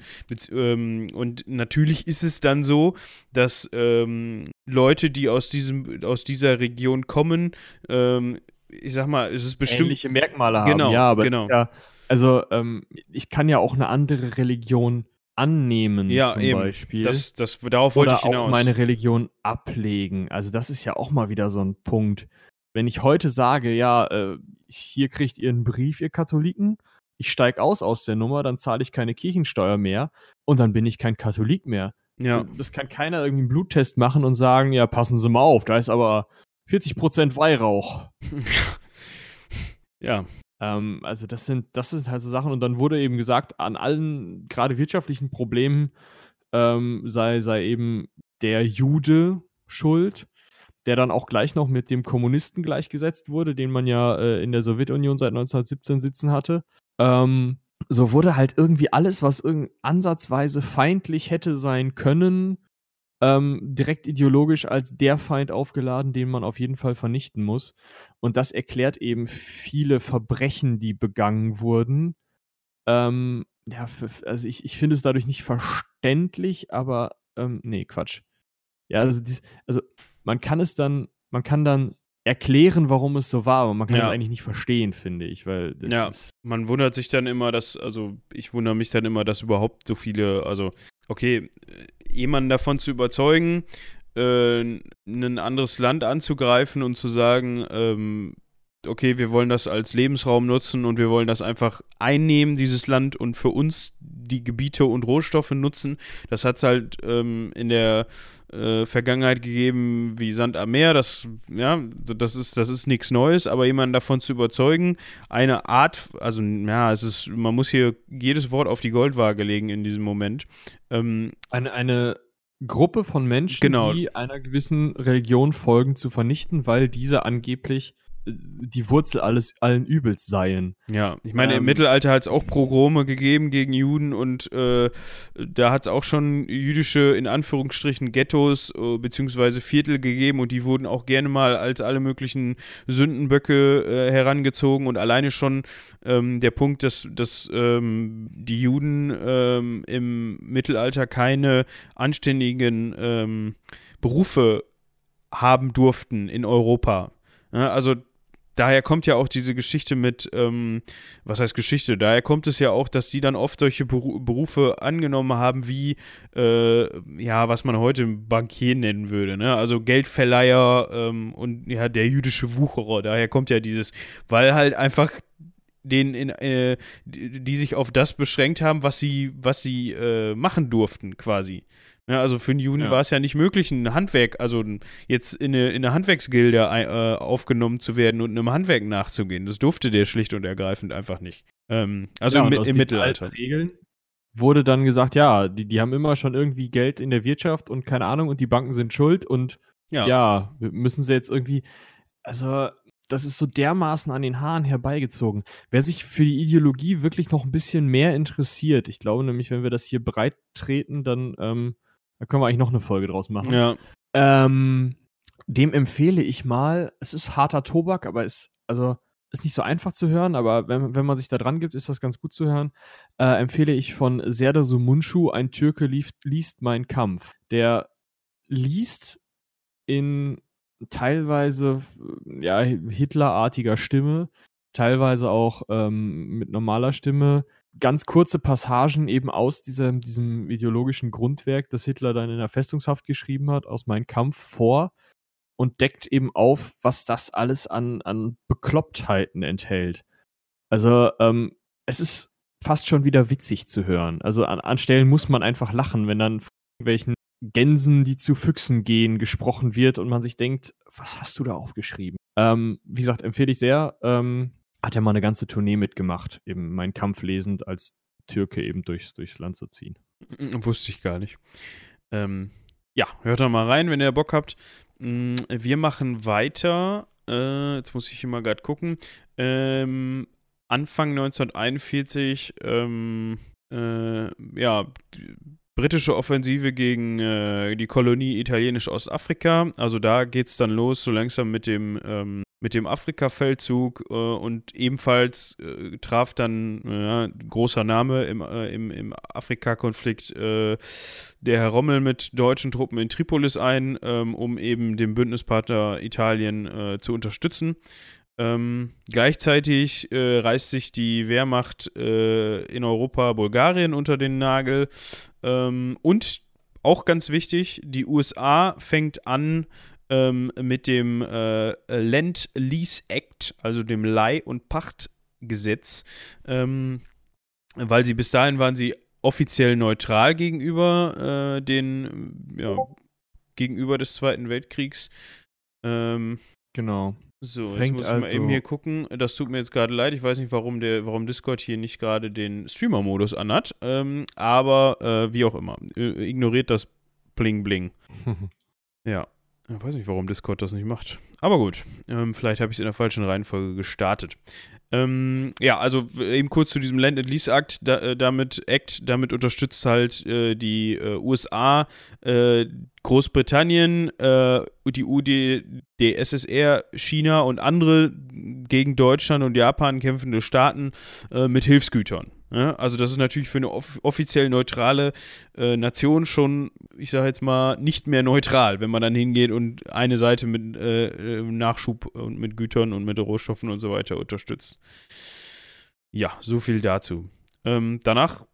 Ähm, und natürlich ist es dann so, dass ähm, Leute, die aus, diesem, aus dieser Region kommen, ähm, ich sag mal, es ist bestimmt. Ähnliche Merkmale haben, genau, ja, aber genau. Ja, also, ähm, ich kann ja auch eine andere Religion annehmen, ja, zum eben. Beispiel. Das, das, darauf wollte oder ich hinaus. auch meine Religion ablegen. Also, das ist ja auch mal wieder so ein Punkt wenn ich heute sage, ja, äh, hier kriegt ihr einen Brief, ihr Katholiken, ich steige aus aus der Nummer, dann zahle ich keine Kirchensteuer mehr und dann bin ich kein Katholik mehr. Ja. Das kann keiner irgendwie einen Bluttest machen und sagen, ja, passen Sie mal auf, da ist aber 40% Weihrauch. ja. Ähm, also das sind, das sind halt so Sachen und dann wurde eben gesagt, an allen gerade wirtschaftlichen Problemen ähm, sei, sei eben der Jude schuld der dann auch gleich noch mit dem Kommunisten gleichgesetzt wurde, den man ja äh, in der Sowjetunion seit 1917 sitzen hatte. Ähm, so wurde halt irgendwie alles, was irgend ansatzweise feindlich hätte sein können, ähm, direkt ideologisch als der Feind aufgeladen, den man auf jeden Fall vernichten muss. Und das erklärt eben viele Verbrechen, die begangen wurden. Ähm, ja, also ich, ich finde es dadurch nicht verständlich, aber ähm, nee, Quatsch. Ja, also, dies, also man kann es dann, man kann dann erklären, warum es so war, aber man kann ja. es eigentlich nicht verstehen, finde ich, weil ja, man wundert sich dann immer, dass, also ich wundere mich dann immer, dass überhaupt so viele, also okay, jemanden davon zu überzeugen, äh, ein anderes Land anzugreifen und zu sagen, ähm, okay, wir wollen das als Lebensraum nutzen und wir wollen das einfach einnehmen, dieses Land, und für uns die Gebiete und Rohstoffe nutzen. Das hat es halt ähm, in der äh, Vergangenheit gegeben wie Sand am Meer. Das, ja, das ist, das ist nichts Neues, aber jemanden davon zu überzeugen, eine Art, also ja, es ist, man muss hier jedes Wort auf die Goldwaage legen in diesem Moment. Ähm, eine, eine Gruppe von Menschen, genau. die einer gewissen Religion folgen, zu vernichten, weil diese angeblich die Wurzel alles allen Übels seien. Ja, ich meine, ähm, im Mittelalter hat es auch Progrome gegeben gegen Juden und äh, da hat es auch schon jüdische, in Anführungsstrichen, Ghettos äh, beziehungsweise Viertel gegeben und die wurden auch gerne mal als alle möglichen Sündenböcke äh, herangezogen und alleine schon ähm, der Punkt, dass, dass ähm, die Juden ähm, im Mittelalter keine anständigen ähm, Berufe haben durften in Europa. Ja, also daher kommt ja auch diese Geschichte mit, ähm, was heißt Geschichte? Daher kommt es ja auch, dass sie dann oft solche Berufe angenommen haben, wie, äh, ja, was man heute Bankier nennen würde, ne? Also Geldverleiher ähm, und ja, der jüdische Wucherer. Daher kommt ja dieses, weil halt einfach den in, äh, die, sich auf das beschränkt haben, was sie, was sie äh, machen durften, quasi. Ja, also für einen Juden ja. war es ja nicht möglich, ein Handwerk, also jetzt in eine, in eine Handwerksgilde äh, aufgenommen zu werden und einem Handwerk nachzugehen. Das durfte der schlicht und ergreifend einfach nicht. Ähm, also ja, im, im Mittelalter. Regeln wurde dann gesagt, ja, die, die haben immer schon irgendwie Geld in der Wirtschaft und keine Ahnung und die Banken sind schuld und ja, ja müssen sie jetzt irgendwie, also das ist so dermaßen an den Haaren herbeigezogen. Wer sich für die Ideologie wirklich noch ein bisschen mehr interessiert, ich glaube nämlich, wenn wir das hier breit treten, dann ähm, da können wir eigentlich noch eine Folge draus machen. Ja. Ähm, dem empfehle ich mal, es ist harter Tobak, aber ist, also, ist nicht so einfach zu hören, aber wenn, wenn man sich da dran gibt, ist das ganz gut zu hören. Äh, empfehle ich von Serdar Sumunchu, ein Türke liest, liest Mein Kampf. Der liest in teilweise ja, Hitlerartiger Stimme, teilweise auch ähm, mit normaler Stimme ganz kurze Passagen eben aus diesem, diesem ideologischen Grundwerk, das Hitler dann in der Festungshaft geschrieben hat, aus Mein Kampf vor und deckt eben auf, was das alles an, an Beklopptheiten enthält. Also, ähm, es ist fast schon wieder witzig zu hören. Also an, an Stellen muss man einfach lachen, wenn dann von irgendwelchen Gänsen, die zu Füchsen gehen, gesprochen wird und man sich denkt, was hast du da aufgeschrieben? Ähm, wie gesagt, empfehle ich sehr. Ähm, hat er mal eine ganze Tournee mitgemacht, eben meinen Kampf lesend als Türke eben durchs, durchs Land zu ziehen. Mm, wusste ich gar nicht. Ähm, ja, hört da mal rein, wenn ihr Bock habt. Mm, wir machen weiter. Äh, jetzt muss ich hier mal gerade gucken. Ähm, Anfang 1941, ähm, äh, ja, britische Offensive gegen äh, die Kolonie italienisch-Ostafrika. Also da geht es dann los, so langsam mit dem ähm, mit dem Afrika-Feldzug äh, und ebenfalls äh, traf dann äh, großer Name im, äh, im, im Afrika-Konflikt äh, der Herr Rommel mit deutschen Truppen in Tripolis ein, ähm, um eben den Bündnispartner Italien äh, zu unterstützen. Ähm, gleichzeitig reißt sich die Wehrmacht in Europa Bulgarien unter den Nagel ähm, und auch ganz wichtig, die USA fängt an, ähm, mit dem äh, Land Lease Act, also dem Leih- und Pachtgesetz, ähm, weil sie bis dahin waren sie offiziell neutral gegenüber äh, den, ja, gegenüber des Zweiten Weltkriegs. Ähm, genau. So, Fängt jetzt muss ich also mal eben hier gucken. Das tut mir jetzt gerade leid. Ich weiß nicht, warum, der, warum Discord hier nicht gerade den Streamer-Modus anhat. Ähm, aber äh, wie auch immer. ignoriert das Bling Bling. ja. Ich weiß nicht, warum Discord das nicht macht. Aber gut, ähm, vielleicht habe ich es in der falschen Reihenfolge gestartet. Ähm, ja, also eben kurz zu diesem Land and Lease Act, da, äh, damit Act, damit unterstützt halt äh, die äh, USA, äh, Großbritannien, äh, die UD, die SSR, China und andere gegen Deutschland und Japan kämpfende Staaten äh, mit Hilfsgütern. Ja, also das ist natürlich für eine off offiziell neutrale äh, Nation schon, ich sage jetzt mal, nicht mehr neutral, wenn man dann hingeht und eine Seite mit äh, Nachschub und mit Gütern und mit Rohstoffen und so weiter unterstützt. Ja, so viel dazu. Ähm, danach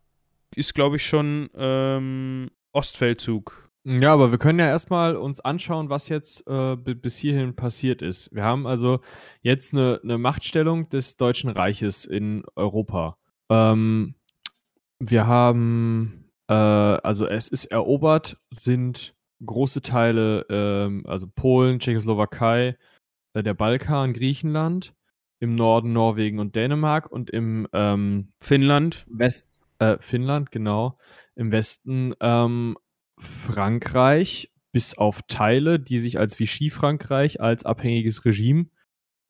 ist, glaube ich, schon ähm, Ostfeldzug. Ja, aber wir können ja erstmal uns anschauen, was jetzt äh, bis hierhin passiert ist. Wir haben also jetzt eine, eine Machtstellung des Deutschen Reiches in Europa. Ähm, wir haben, äh, also es ist erobert, sind große Teile, ähm, also Polen, Tschechoslowakei, äh, der Balkan, Griechenland, im Norden Norwegen und Dänemark und im ähm, Finnland. West, äh, Finnland, genau. Im Westen ähm, Frankreich, bis auf Teile, die sich als Vichy-Frankreich als abhängiges Regime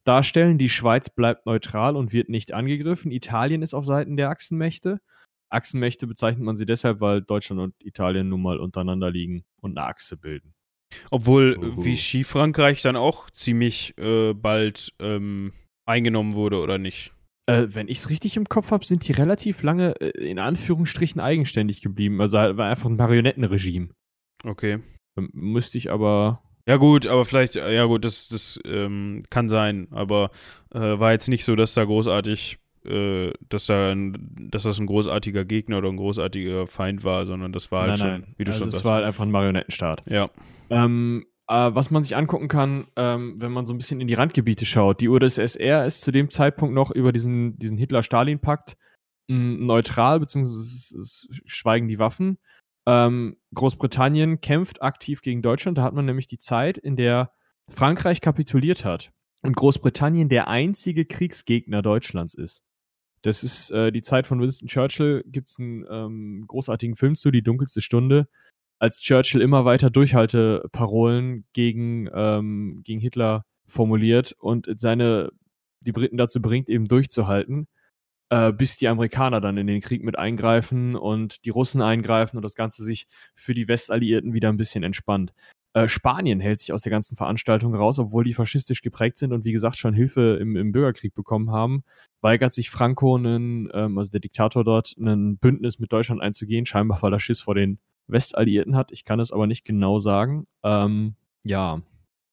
darstellen. Die Schweiz bleibt neutral und wird nicht angegriffen. Italien ist auf Seiten der Achsenmächte. Achsenmächte bezeichnet man sie deshalb, weil Deutschland und Italien nun mal untereinander liegen und eine Achse bilden. Obwohl Uhu. wie Ski-Frankreich dann auch ziemlich äh, bald ähm, eingenommen wurde, oder nicht? Äh, wenn ich es richtig im Kopf habe, sind die relativ lange äh, in Anführungsstrichen eigenständig geblieben. Also war einfach ein Marionettenregime. Okay. Ähm, müsste ich aber. Ja gut, aber vielleicht, äh, ja gut, das, das ähm, kann sein, aber äh, war jetzt nicht so, dass da großartig, äh, dass da ein, dass das ein großartiger Gegner oder ein großartiger Feind war, sondern das war halt nein, schon, wie du also schon sagst. war halt einfach ein Marionettenstaat. Ja. Ähm, äh, was man sich angucken kann, ähm, wenn man so ein bisschen in die Randgebiete schaut. Die UdSSR ist zu dem Zeitpunkt noch über diesen, diesen Hitler-Stalin-Pakt neutral, beziehungsweise schweigen die Waffen. Ähm, Großbritannien kämpft aktiv gegen Deutschland. Da hat man nämlich die Zeit, in der Frankreich kapituliert hat und Großbritannien der einzige Kriegsgegner Deutschlands ist. Das ist äh, die Zeit von Winston Churchill. Gibt es einen ähm, großartigen Film zu, Die dunkelste Stunde als Churchill immer weiter Durchhalteparolen gegen, ähm, gegen Hitler formuliert und seine, die Briten dazu bringt, eben durchzuhalten, äh, bis die Amerikaner dann in den Krieg mit eingreifen und die Russen eingreifen und das Ganze sich für die Westalliierten wieder ein bisschen entspannt. Äh, Spanien hält sich aus der ganzen Veranstaltung raus, obwohl die faschistisch geprägt sind und wie gesagt schon Hilfe im, im Bürgerkrieg bekommen haben. Weigert sich Franco, einen, ähm, also der Diktator dort, ein Bündnis mit Deutschland einzugehen, scheinbar weil er Schiss vor den Westalliierten hat. Ich kann es aber nicht genau sagen. Ähm, ja,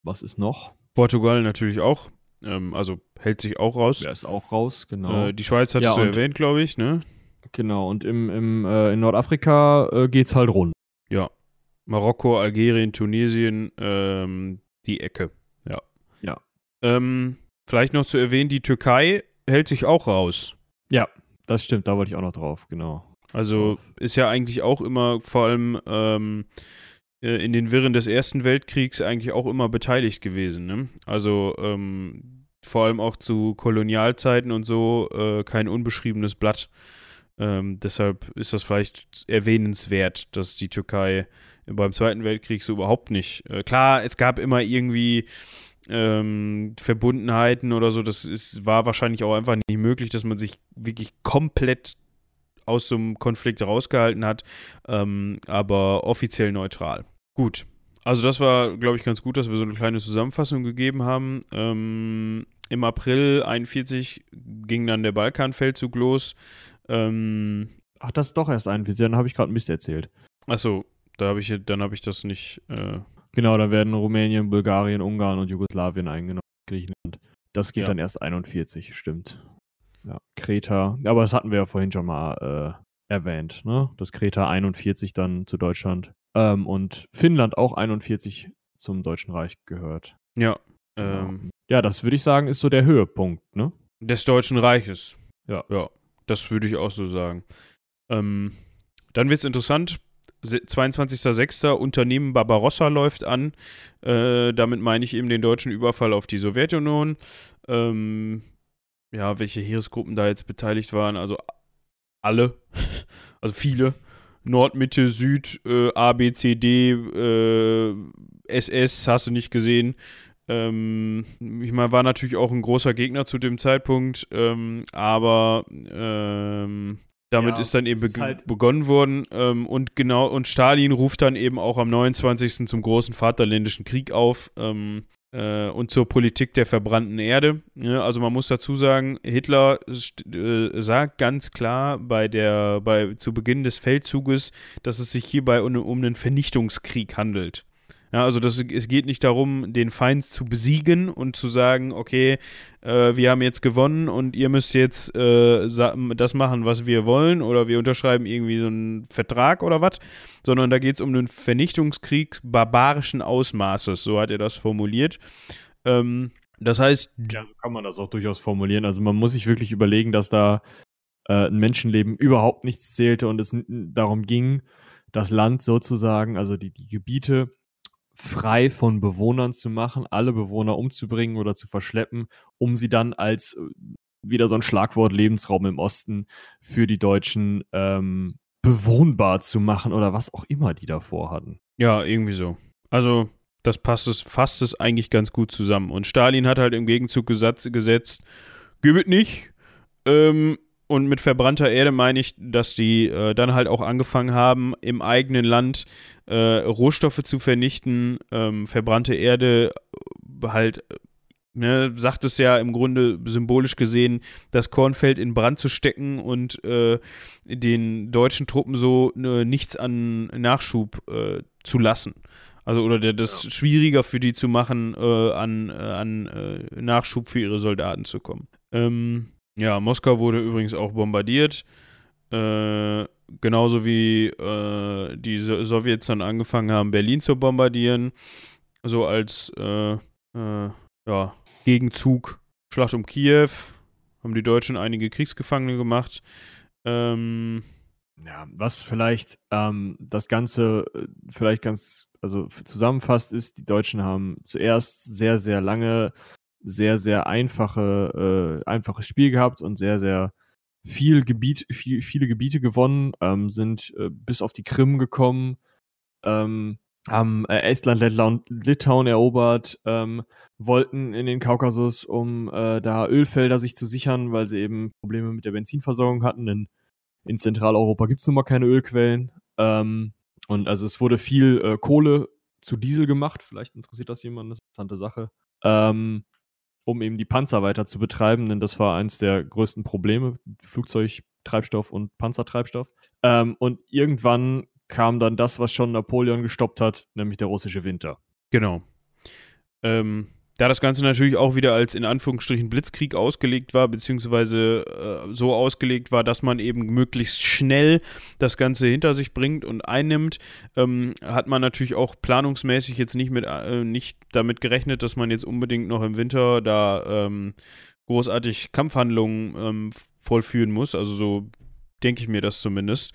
was ist noch? Portugal natürlich auch. Ähm, also hält sich auch raus. Der ist auch raus, genau. Äh, die Schweiz hattest Ja, du erwähnt, glaube ich, ne? Genau, und im, im, äh, in Nordafrika äh, geht's halt rund. Ja. Marokko, Algerien, Tunesien, ähm, die Ecke. Ja. Ja. Ähm, vielleicht noch zu erwähnen, die Türkei hält sich auch raus. Ja, das stimmt, da wollte ich auch noch drauf, genau. Also ist ja eigentlich auch immer vor allem ähm, äh, in den Wirren des Ersten Weltkriegs eigentlich auch immer beteiligt gewesen. Ne? Also ähm, vor allem auch zu Kolonialzeiten und so äh, kein unbeschriebenes Blatt. Ähm, deshalb ist das vielleicht erwähnenswert, dass die Türkei beim Zweiten Weltkrieg so überhaupt nicht. Äh, klar, es gab immer irgendwie ähm, Verbundenheiten oder so. Das ist, war wahrscheinlich auch einfach nicht möglich, dass man sich wirklich komplett aus so einem Konflikt rausgehalten hat, ähm, aber offiziell neutral. Gut. Also das war, glaube ich, ganz gut, dass wir so eine kleine Zusammenfassung gegeben haben. Ähm, Im April 41 ging dann der Balkanfeldzug los. Ähm, Ach, das ist doch erst ein Witz. Dann habe ich gerade Mist erzählt. achso, da habe ich, dann habe ich das nicht. Äh, Genau, da werden Rumänien, Bulgarien, Ungarn und Jugoslawien eingenommen, Griechenland. Das geht Ja. dann erst 41, stimmt. Ja, Kreta, aber das hatten wir ja vorhin schon mal äh, erwähnt, ne? Dass Kreta 41 dann zu Deutschland ähm, und Finnland auch 41 zum Deutschen Reich gehört. ja. Genau. Ähm, Ja, das würde ich sagen, ist so der Höhepunkt, ne? des Deutschen Reiches. Ja. Ja, das würde ich auch so sagen. Ähm, dann wird es interessant. Se- 22.06. Unternehmen Barbarossa läuft an. Äh, damit meine ich eben den deutschen Überfall auf die Sowjetunion. Ähm, ja, welche Heeresgruppen da jetzt beteiligt waren. Also alle. Also viele. Nord, Mitte, Süd, äh, A, B, C, D, äh, SS, hast du nicht gesehen. Ähm, ich meine, war natürlich auch ein großer Gegner zu dem Zeitpunkt, ähm, aber ähm, damit Ja, ist dann eben beg- halt- begonnen worden ähm, und genau und Stalin ruft dann eben auch am 29. zum großen Vaterländischen Krieg auf ähm, äh, und zur Politik der verbrannten Erde. Ja, also man muss dazu sagen, Hitler äh, sagt ganz klar bei der bei zu Beginn des Feldzuges, dass es sich hierbei um, um einen Vernichtungskrieg handelt. Ja, also das, es geht nicht darum, den Feind zu besiegen und zu sagen, okay, äh, wir haben jetzt gewonnen und ihr müsst jetzt äh, das machen, was wir wollen oder wir unterschreiben irgendwie so einen Vertrag oder was, sondern da geht es um einen Vernichtungskrieg barbarischen Ausmaßes, so hat er das formuliert. Ähm, das heißt, Ja, so kann man das auch durchaus formulieren. Also man muss sich wirklich überlegen, dass da äh, ein Menschenleben überhaupt nichts zählte und es darum ging, das Land sozusagen, also die, die Gebiete frei von Bewohnern zu machen, alle Bewohner umzubringen oder zu verschleppen, um sie dann als äh, wieder so ein Schlagwort Lebensraum im Osten für die Deutschen ähm, bewohnbar zu machen oder was auch immer die davor hatten. Ja, irgendwie so. Also, das passt es, fasst es eigentlich ganz gut zusammen. Und Stalin hat halt im Gegenzug Gesatz, gesetzt, gib nicht. Ähm, und mit verbrannter Erde meine ich, dass die äh, dann halt auch angefangen haben, im eigenen Land äh, Rohstoffe zu vernichten, ähm, verbrannte Erde äh, halt ne, sagt es ja im Grunde symbolisch gesehen, das Kornfeld in Brand zu stecken und äh, den deutschen Truppen so äh, nichts an Nachschub äh, zu lassen. Also oder der, das schwieriger für die zu machen, äh, an, äh, an äh, Nachschub für ihre Soldaten zu kommen. Ähm, ja, Moskau wurde übrigens auch bombardiert. genauso wie die so Sowjets dann angefangen haben, Berlin zu bombardieren. So als ja, Gegenzug, Schlacht um Kiew, haben die Deutschen einige Kriegsgefangene gemacht. Ähm, ja, was vielleicht ähm, das Ganze äh, vielleicht ganz, also zusammenfasst ist, die Deutschen haben zuerst sehr, sehr lange, sehr, sehr einfache, äh, einfaches Spiel gehabt und sehr, sehr viel Gebiet, viel, viele Gebiete gewonnen, ähm, sind äh, bis auf die Krim gekommen, ähm, haben äh, Estland, Lettland, Litauen erobert, ähm, wollten in den Kaukasus, um äh, da Ölfelder sich zu sichern, weil sie eben Probleme mit der Benzinversorgung hatten, denn in Zentraleuropa gibt es nun mal keine Ölquellen. Ähm, und also es wurde viel äh, Kohle zu Diesel gemacht, vielleicht interessiert das jemand, eine interessante Sache, ähm, um eben die Panzer weiter zu betreiben, denn das war eins der größten Probleme, Flugzeugtreibstoff und Panzertreibstoff. Ähm, und irgendwann kam dann das, was schon Napoleon gestoppt hat, nämlich der russische Winter. Genau. Ähm, da das Ganze natürlich auch wieder als in Anführungsstrichen Blitzkrieg ausgelegt war, beziehungsweise äh, so ausgelegt war, dass man eben möglichst schnell das Ganze hinter sich bringt und einnimmt, ähm, hat man natürlich auch planungsmäßig jetzt nicht, mit, äh, nicht damit gerechnet, dass man jetzt unbedingt noch im Winter da ähm, großartig Kampfhandlungen ähm, vollführen muss. Also so denke ich mir das zumindest.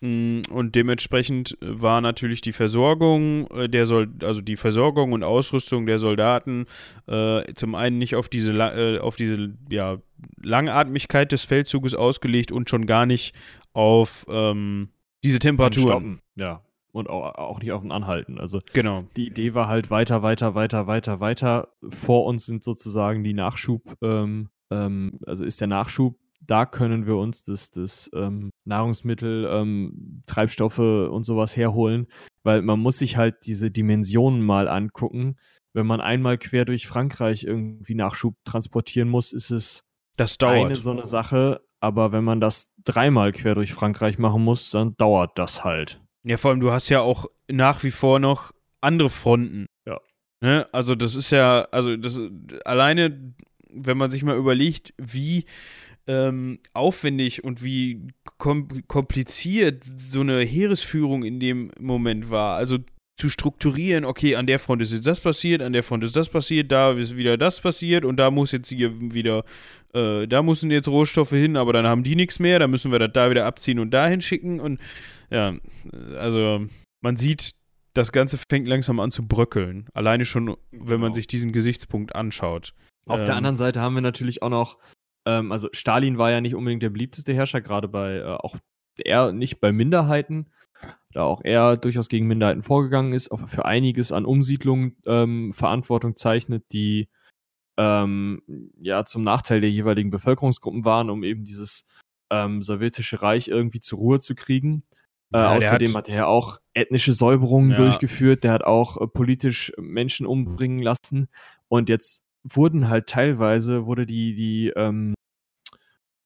Mm, und dementsprechend war natürlich die Versorgung äh, der Sol also die Versorgung und Ausrüstung der Soldaten äh, zum einen nicht auf diese äh, auf diese ja, Langatmigkeit des Feldzuges ausgelegt und schon gar nicht auf ähm, diese Temperaturen. Ja. Und auch, auch nicht auf ein Anhalten. Also genau. die Idee war halt weiter, weiter, weiter, weiter, weiter. Vor uns sind sozusagen die Nachschub, ähm, ähm, also ist der Nachschub da können wir uns das, das ähm, Nahrungsmittel, ähm, Treibstoffe und sowas herholen, weil man muss sich halt diese Dimensionen mal angucken. Wenn man einmal quer durch Frankreich irgendwie Nachschub transportieren muss, ist es das dauert. eine so eine Sache. Aber wenn man das dreimal quer durch Frankreich machen muss, dann dauert das halt. Ja, vor allem, du hast ja auch nach wie vor noch andere Fronten. Ja. Ne? Also, das ist ja, also, das alleine, wenn man sich mal überlegt, wie ähm, aufwendig und wie kom kompliziert so eine Heeresführung in dem Moment war. Also zu strukturieren, okay, an der Front ist jetzt das passiert, an der Front ist das passiert, da ist wieder das passiert und da muss jetzt hier wieder, äh, da müssen jetzt Rohstoffe hin, aber dann haben die nichts mehr, da müssen wir das da wieder abziehen und dahin schicken und ja, also man sieht, das Ganze fängt langsam an zu bröckeln. Alleine schon, wenn genau. man sich diesen Gesichtspunkt anschaut. Auf ähm, der anderen Seite haben wir natürlich auch noch ähm, also Stalin war ja nicht unbedingt der beliebteste Herrscher, gerade bei äh, auch er nicht bei Minderheiten, da auch er durchaus gegen Minderheiten vorgegangen ist, auch für einiges an Umsiedlungen ähm, Verantwortung zeichnet, die ähm, ja zum Nachteil der jeweiligen Bevölkerungsgruppen waren, um eben dieses ähm, sowjetische Reich irgendwie zur Ruhe zu kriegen. Äh, ja, außerdem hat, hat, er auch ethnische Säuberungen ja. durchgeführt, der hat auch äh, politisch Menschen umbringen lassen. Und jetzt wurden halt teilweise, wurde die, die, ähm,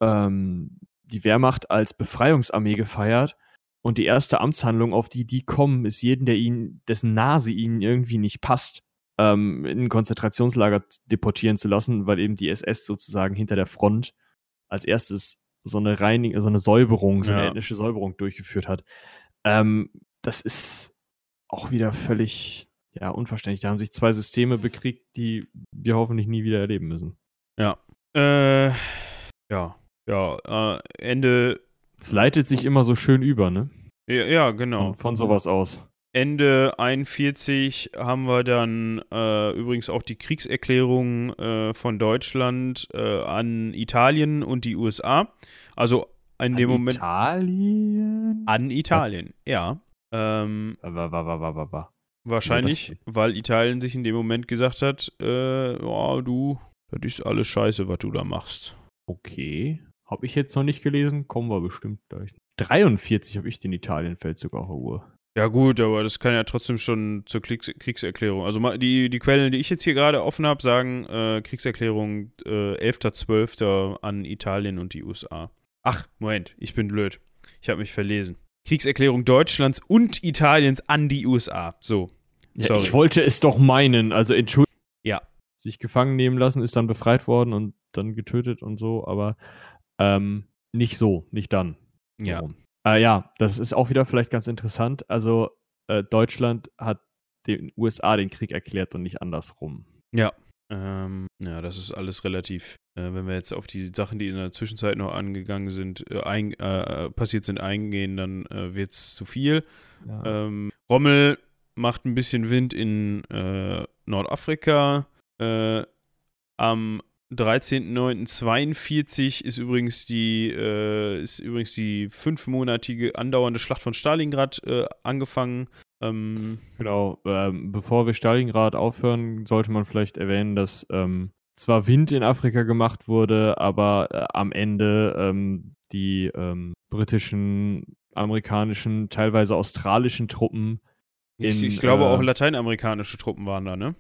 ähm, die Wehrmacht als Befreiungsarmee gefeiert. Und die erste Amtshandlung, auf die die kommen, ist jeden, der ihnen, dessen Nase ihnen irgendwie nicht passt, ähm, in ein Konzentrationslager deportieren zu lassen, weil eben die SS sozusagen hinter der Front als erstes so eine Reinigung, so eine Säuberung, so eine ja. ethnische Säuberung durchgeführt hat. Ähm, das ist auch wieder völlig ja, unverständlich. Da haben sich zwei Systeme bekriegt, die wir hoffentlich nie wieder erleben müssen. Ja. Äh, ja. Ja, äh, Ende. Es leitet sich immer so schön über, ne? Ja, ja genau. Von, von sowas aus. Ende 41 haben wir dann äh, übrigens auch die Kriegserklärung äh, von Deutschland äh, an Italien und die USA. Also in an dem Moment. Italien? An Italien, Was? ja. Ähm, war, war, war, Wahrscheinlich, weil Italien sich in dem Moment gesagt hat, äh, oh, du, das ist alles scheiße, was du da machst. Okay. Habe ich jetzt noch nicht gelesen, kommen wir bestimmt gleich. 43 habe ich den Italien-Feldzug auf der Uhr. Ja, gut, aber das kann ja trotzdem schon zur Kriegs Kriegserklärung. Also die, die Quellen, die ich jetzt hier gerade offen habe, sagen äh, Kriegserklärung äh, 11.12. an Italien und die USA. Ach, Moment, ich bin blöd. Ich habe mich verlesen. Kriegserklärung Deutschlands und Italiens an die USA. So. Ja, ich wollte es doch meinen. Also entschuldigung. Ja. Sich gefangen nehmen lassen, ist dann befreit worden und dann getötet und so, aber ähm, nicht so, nicht dann. Ja. Äh, ja, das ist auch wieder vielleicht ganz interessant. Also äh, Deutschland hat den USA den Krieg erklärt und nicht andersrum. Ja. Ähm, ja, das ist alles relativ, wenn wir jetzt auf die Sachen, die in der Zwischenzeit noch angegangen sind, äh, ein, äh, passiert sind, eingehen, dann äh, wird es zu viel. Ja. Ähm, Rommel macht ein bisschen Wind in Nordafrika. am 13.09.42 ist übrigens die äh, ist übrigens die fünfmonatige andauernde Schlacht von Stalingrad äh, angefangen. Ähm, genau, ähm, bevor wir Stalingrad aufhören, sollte man vielleicht erwähnen, dass ähm, zwar Wind in Afrika gemacht wurde, aber äh, am Ende ähm, die ähm, britischen, amerikanischen, teilweise australischen Truppen in, ich, ich glaube auch äh, lateinamerikanische Truppen waren da, ne?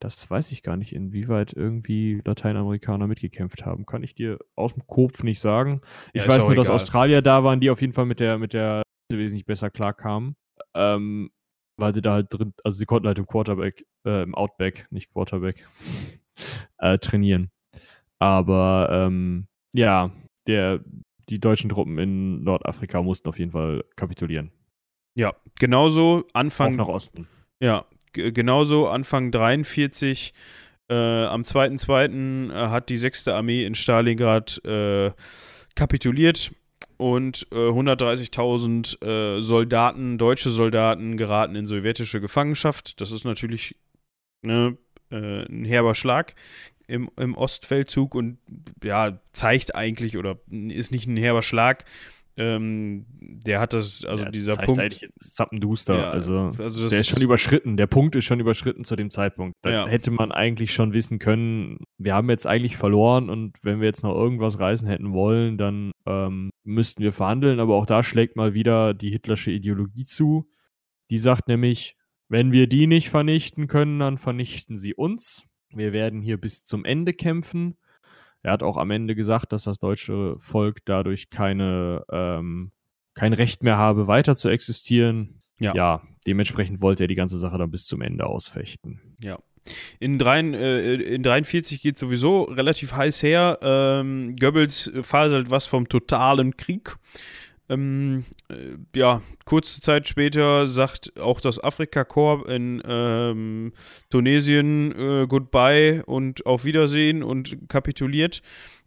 Das weiß ich gar nicht, inwieweit irgendwie Lateinamerikaner mitgekämpft haben. Kann ich dir aus dem Kopf nicht sagen. Ich ja, weiß nur, egal. dass Australier da waren, die auf jeden Fall mit der, mit der wesentlich besser klarkamen. Ähm, weil sie da halt drin, also sie konnten halt im Quarterback, äh, im Outback, nicht Quarterback, äh, trainieren. Aber ähm, ja, der, die deutschen Truppen in Nordafrika mussten auf jeden Fall kapitulieren. Ja, genauso Anfang. Auch nach Osten. Ja, genauso Anfang 43, äh, am 2.2. Äh, hat die 6. Armee in Stalingrad äh, kapituliert und äh, 130.000 äh, Soldaten, deutsche Soldaten, geraten in sowjetische Gefangenschaft. Das ist natürlich ne, äh, ein herber Schlag im, im Ostfeldzug und ja, zeigt eigentlich oder ist nicht ein herber Schlag, ähm, der hat das, also ja, dieser das heißt Punkt. Zappenduster. Ja, also, also der ist schon überschritten. Der Punkt ist schon überschritten zu dem Zeitpunkt. Da ja. hätte man eigentlich schon wissen können, wir haben jetzt eigentlich verloren und wenn wir jetzt noch irgendwas reißen hätten wollen, dann ähm, müssten wir verhandeln. Aber auch da schlägt mal wieder die hitlersche Ideologie zu. Die sagt nämlich, wenn wir die nicht vernichten können, dann vernichten sie uns. Wir werden hier bis zum Ende kämpfen. Er hat auch am Ende gesagt, dass das deutsche Volk dadurch keine, ähm, kein Recht mehr habe, weiter zu existieren. Ja. ja, dementsprechend wollte er die ganze Sache dann bis zum Ende ausfechten. Ja. In, drei, äh, in 43 geht sowieso relativ heiß her. Ähm, Goebbels faselt was vom totalen Krieg. Ähm, äh, ja, kurze Zeit später sagt auch das Afrika-Korps in ähm, Tunesien äh, Goodbye und auf Wiedersehen und kapituliert.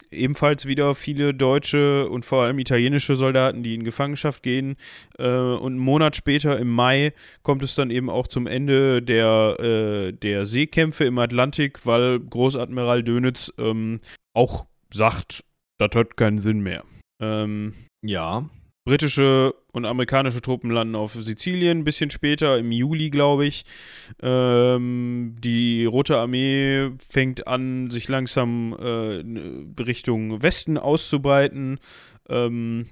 Ebenfalls wieder viele deutsche und vor allem italienische Soldaten, die in Gefangenschaft gehen. Äh, und einen Monat später, im Mai, kommt es dann eben auch zum Ende der, äh, der Seekämpfe im Atlantik, weil Großadmiral Dönitz ähm, auch sagt, das hat keinen Sinn mehr. Ähm, ja. Britische und amerikanische Truppen landen auf Sizilien ein bisschen später, im Juli, glaube ich. Ähm, die Rote Armee fängt an, sich langsam äh, Richtung Westen auszubreiten. Ähm,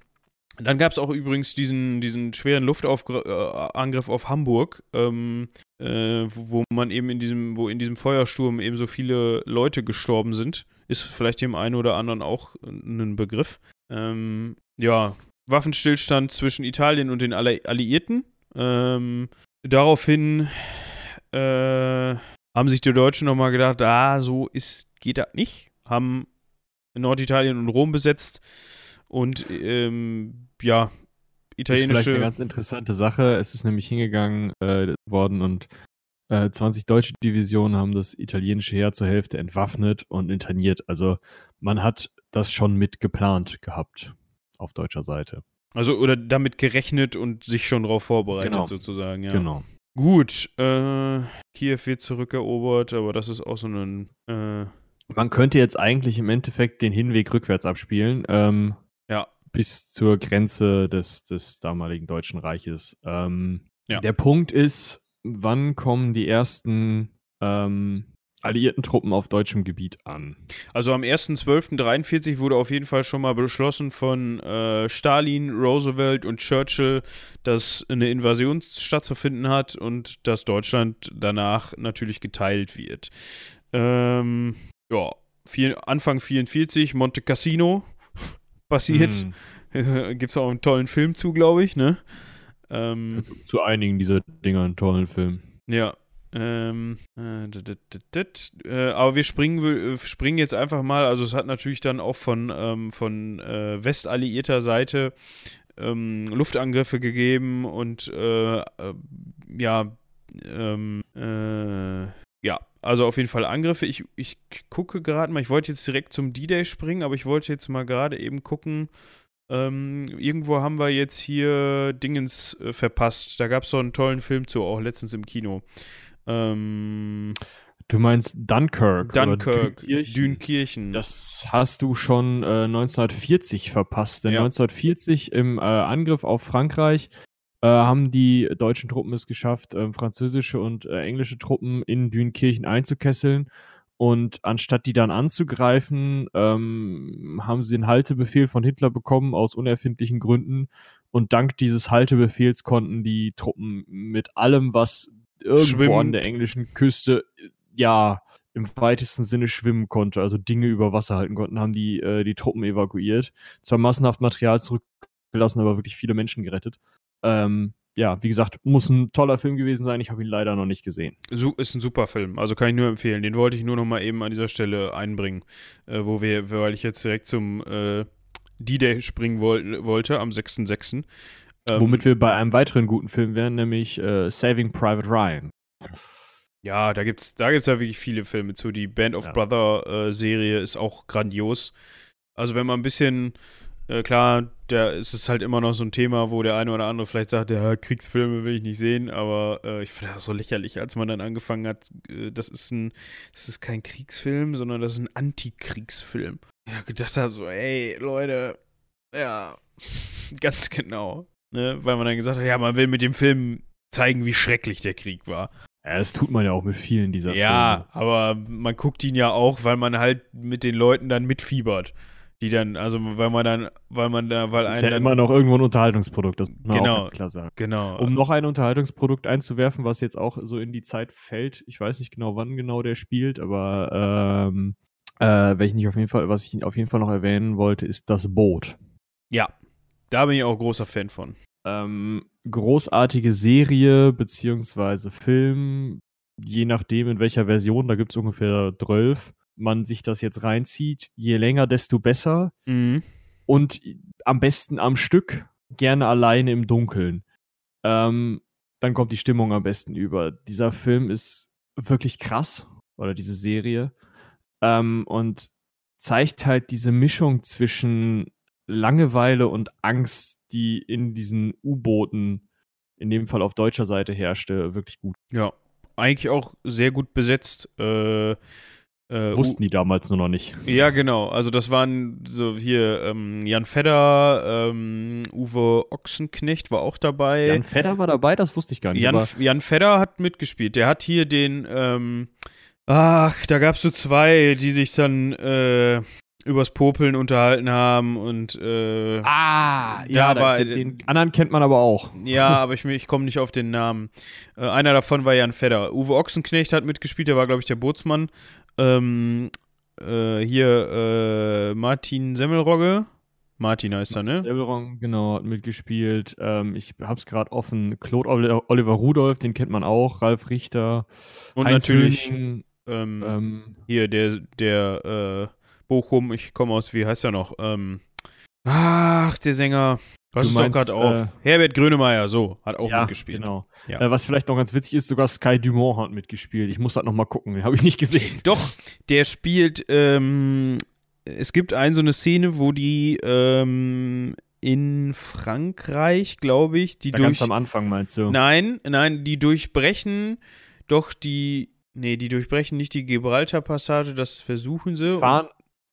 dann gab es auch übrigens diesen, diesen schweren Luftangriff auf Hamburg, ähm, äh, wo man eben in diesem, wo in diesem Feuersturm eben so viele Leute gestorben sind. Ist vielleicht dem einen oder anderen auch ein Begriff. Ähm, ja, Waffenstillstand zwischen Italien und den Alliierten. Ähm, daraufhin äh, haben sich die Deutschen nochmal gedacht, ah, so ist, geht das nicht. Haben Norditalien und Rom besetzt und ähm, ja, italienische. Das ist vielleicht eine ganz interessante Sache. Es ist nämlich hingegangen äh, worden und äh, 20 deutsche Divisionen haben das italienische Heer zur Hälfte entwaffnet und interniert. Also man hat das schon mit geplant gehabt auf deutscher Seite. Also oder damit gerechnet und sich schon darauf vorbereitet genau. sozusagen, ja. Genau. Gut, äh, Kiew wird zurückerobert, aber das ist auch so ein. Äh Man könnte jetzt eigentlich im Endeffekt den Hinweg rückwärts abspielen. Ähm, ja. Bis zur Grenze des, des damaligen Deutschen Reiches. Ähm, ja. Der Punkt ist, wann kommen die ersten ähm, alliierten Truppen auf deutschem Gebiet an? Also am 1.12.43 wurde auf jeden Fall schon mal beschlossen von äh, Stalin, Roosevelt und Churchill, dass eine Invasion stattzufinden hat und dass Deutschland danach natürlich geteilt wird. Ähm, ja, viel, Anfang 44, Monte Cassino passiert. Hm. Gibt es auch einen tollen Film zu, glaube ich, ne? Ähm, zu einigen dieser Dinger einen tollen Film. Ja, ähm, äh, dit, dit, dit, äh, aber wir springen, wir springen jetzt einfach mal. Also, es hat natürlich dann auch von, ähm, von äh, westalliierter Seite ähm, Luftangriffe gegeben und äh, äh, ja, ähm, äh, ja, also auf jeden Fall Angriffe. Ich, ich gucke gerade mal, ich wollte jetzt direkt zum D-Day springen, aber ich wollte jetzt mal gerade eben gucken. Ähm, irgendwo haben wir jetzt hier Dingens äh, verpasst. Da gab es so einen tollen Film zu, auch letztens im Kino. Ähm, du meinst Dunkirk? Dunkirk, Dünkirchen. Dünkirchen. Das hast du schon äh, 1940 verpasst. Denn ja. 1940 im äh, Angriff auf Frankreich äh, haben die deutschen Truppen es geschafft, ähm, französische und äh, englische Truppen in Dünkirchen einzukesseln. Und anstatt die dann anzugreifen, ähm, haben sie einen Haltebefehl von Hitler bekommen aus unerfindlichen Gründen. Und dank dieses Haltebefehls konnten die Truppen mit allem, was irgendwo Schwimmt. an der englischen Küste, ja, im weitesten Sinne schwimmen konnte, also Dinge über Wasser halten konnten, haben die, äh, die Truppen evakuiert. Zwar massenhaft Material zurückgelassen, aber wirklich viele Menschen gerettet. Ähm, ja, wie gesagt, muss ein toller Film gewesen sein. Ich habe ihn leider noch nicht gesehen. Ist ein super Film, also kann ich nur empfehlen. Den wollte ich nur noch mal eben an dieser Stelle einbringen, äh, wo wir, weil ich jetzt direkt zum äh, D-Day springen wollt, wollte am 6.6. Ähm, Womit wir bei einem weiteren guten Film wären, nämlich äh, Saving Private Ryan. Ja, da gibt's, da gibt's ja wirklich viele Filme zu. Die Band of ja. Brother äh, Serie ist auch grandios. Also wenn man ein bisschen, äh, klar, da ist es halt immer noch so ein Thema, wo der eine oder andere vielleicht sagt, ja, Kriegsfilme will ich nicht sehen, aber äh, ich finde das so lächerlich, als man dann angefangen hat, äh, das ist ein, das ist kein Kriegsfilm, sondern das ist ein Antikriegsfilm. Ja, gedacht habe so, ey, Leute, ja, ganz genau. Ne? Weil man dann gesagt hat, ja, man will mit dem Film zeigen, wie schrecklich der Krieg war. Ja, das tut man ja auch mit vielen dieser ja, Filme. Ja, aber man guckt ihn ja auch, weil man halt mit den Leuten dann mitfiebert. Die dann, also weil man dann, weil man da, weil das ist ja dann, immer noch irgendwo ein Unterhaltungsprodukt, das muss man genau, auch klar sagen. Genau. Um noch ein Unterhaltungsprodukt einzuwerfen, was jetzt auch so in die Zeit fällt, ich weiß nicht genau, wann genau der spielt, aber ähm, äh, welchen ich auf jeden Fall, was ich auf jeden Fall noch erwähnen wollte, ist das Boot. Ja, da bin ich auch großer Fan von. Ähm, großartige Serie beziehungsweise Film, je nachdem in welcher Version, da gibt es ungefähr 12, man sich das jetzt reinzieht, je länger, desto besser. Mhm. Und am besten am Stück, gerne alleine im Dunkeln. Ähm, dann kommt die Stimmung am besten über. Dieser Film ist wirklich krass, oder diese Serie. Ähm, und zeigt halt diese Mischung zwischen Langeweile und Angst, die in diesen U-Booten, in dem Fall auf deutscher Seite herrschte, wirklich gut. Ja, eigentlich auch sehr gut besetzt. Äh, äh, Wussten die damals nur noch nicht. Ja, genau. Also das waren so hier ähm, Jan Fedder, ähm, Uwe Ochsenknecht war auch dabei. Jan Fedder war dabei, das wusste ich gar nicht. Jan, Jan Fedder hat mitgespielt. Der hat hier den, ähm, ach, da gab es so zwei, die sich dann äh, übers Popeln unterhalten haben und äh, ah ja war, den, den, anderen kennt man aber auch ja aber ich, ich komme nicht auf den Namen äh, einer davon war Jan Fedder Uwe Ochsenknecht hat mitgespielt der war glaube ich der Bootsmann ähm, äh, hier äh, Martin Semmelrogge Martin heißt er, ne? Semmelrogge, genau, hat mitgespielt. Ähm, ich hab's gerade offen. Claude Oliver Rudolph, den kennt man auch. Ralf Richter. Und Heinz natürlich ähm, ähm, hier der, der äh, Bochum, ich komme aus, wie heißt er noch? Ähm, ach, der Sänger. Was ist doch gerade auf? Äh, Herbert Grönemeyer, so, hat auch ja, mitgespielt. Genau. Ja. Äh, was vielleicht noch ganz witzig ist, sogar Sky Dumont hat mitgespielt. Ich muss halt nochmal gucken, den habe ich nicht gesehen. Doch, der spielt, ähm, es gibt eine so eine Szene, wo die ähm, in Frankreich, glaube ich, die da durch. Ganz am Anfang meinst du? Nein, nein, die durchbrechen doch die. Nee, die durchbrechen nicht die Gibraltar-Passage, das versuchen sie. Fahren,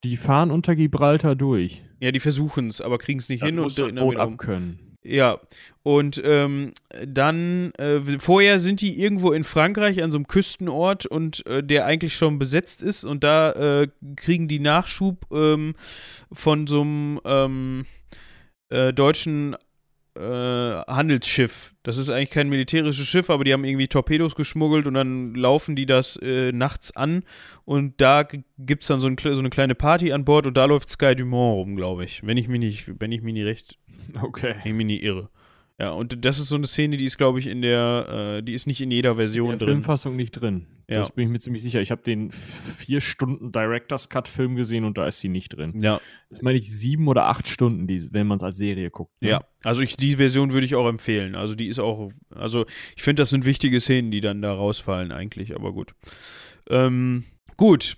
die fahren unter Gibraltar durch. Ja, die versuchen es, aber kriegen es nicht das hin und das Boot ab können. Ja, und ähm, dann, äh, vorher sind die irgendwo in Frankreich an so einem Küstenort und äh, der eigentlich schon besetzt ist und da äh, kriegen die Nachschub ähm, von so einem ähm, äh, deutschen äh, Handelsschiff. Das ist eigentlich kein militärisches Schiff, aber die haben irgendwie Torpedos geschmuggelt und dann laufen die das äh, nachts an und da gibt es dann so, ein, so, eine kleine Party an Bord und da läuft Sky Dumont rum, glaube ich. Wenn ich mich nicht, wenn ich mich nicht recht, okay. wenn ich mich nicht irre. Ja, und das ist so eine Szene, die ist, glaube ich, in der, äh, die ist nicht in jeder Version in der drin. Filmfassung nicht drin. Ja. Das bin ich mir ziemlich sicher. Ich habe den vier Stunden Director's Cut Film gesehen und da ist sie nicht drin. Ja. Das meine ich sieben oder acht Stunden, die, wenn man es als Serie guckt. Ne? Ja, also ich, die Version würde ich auch empfehlen. Also die ist auch, also ich finde, das sind wichtige Szenen, die dann da rausfallen eigentlich, aber gut. Ähm, gut,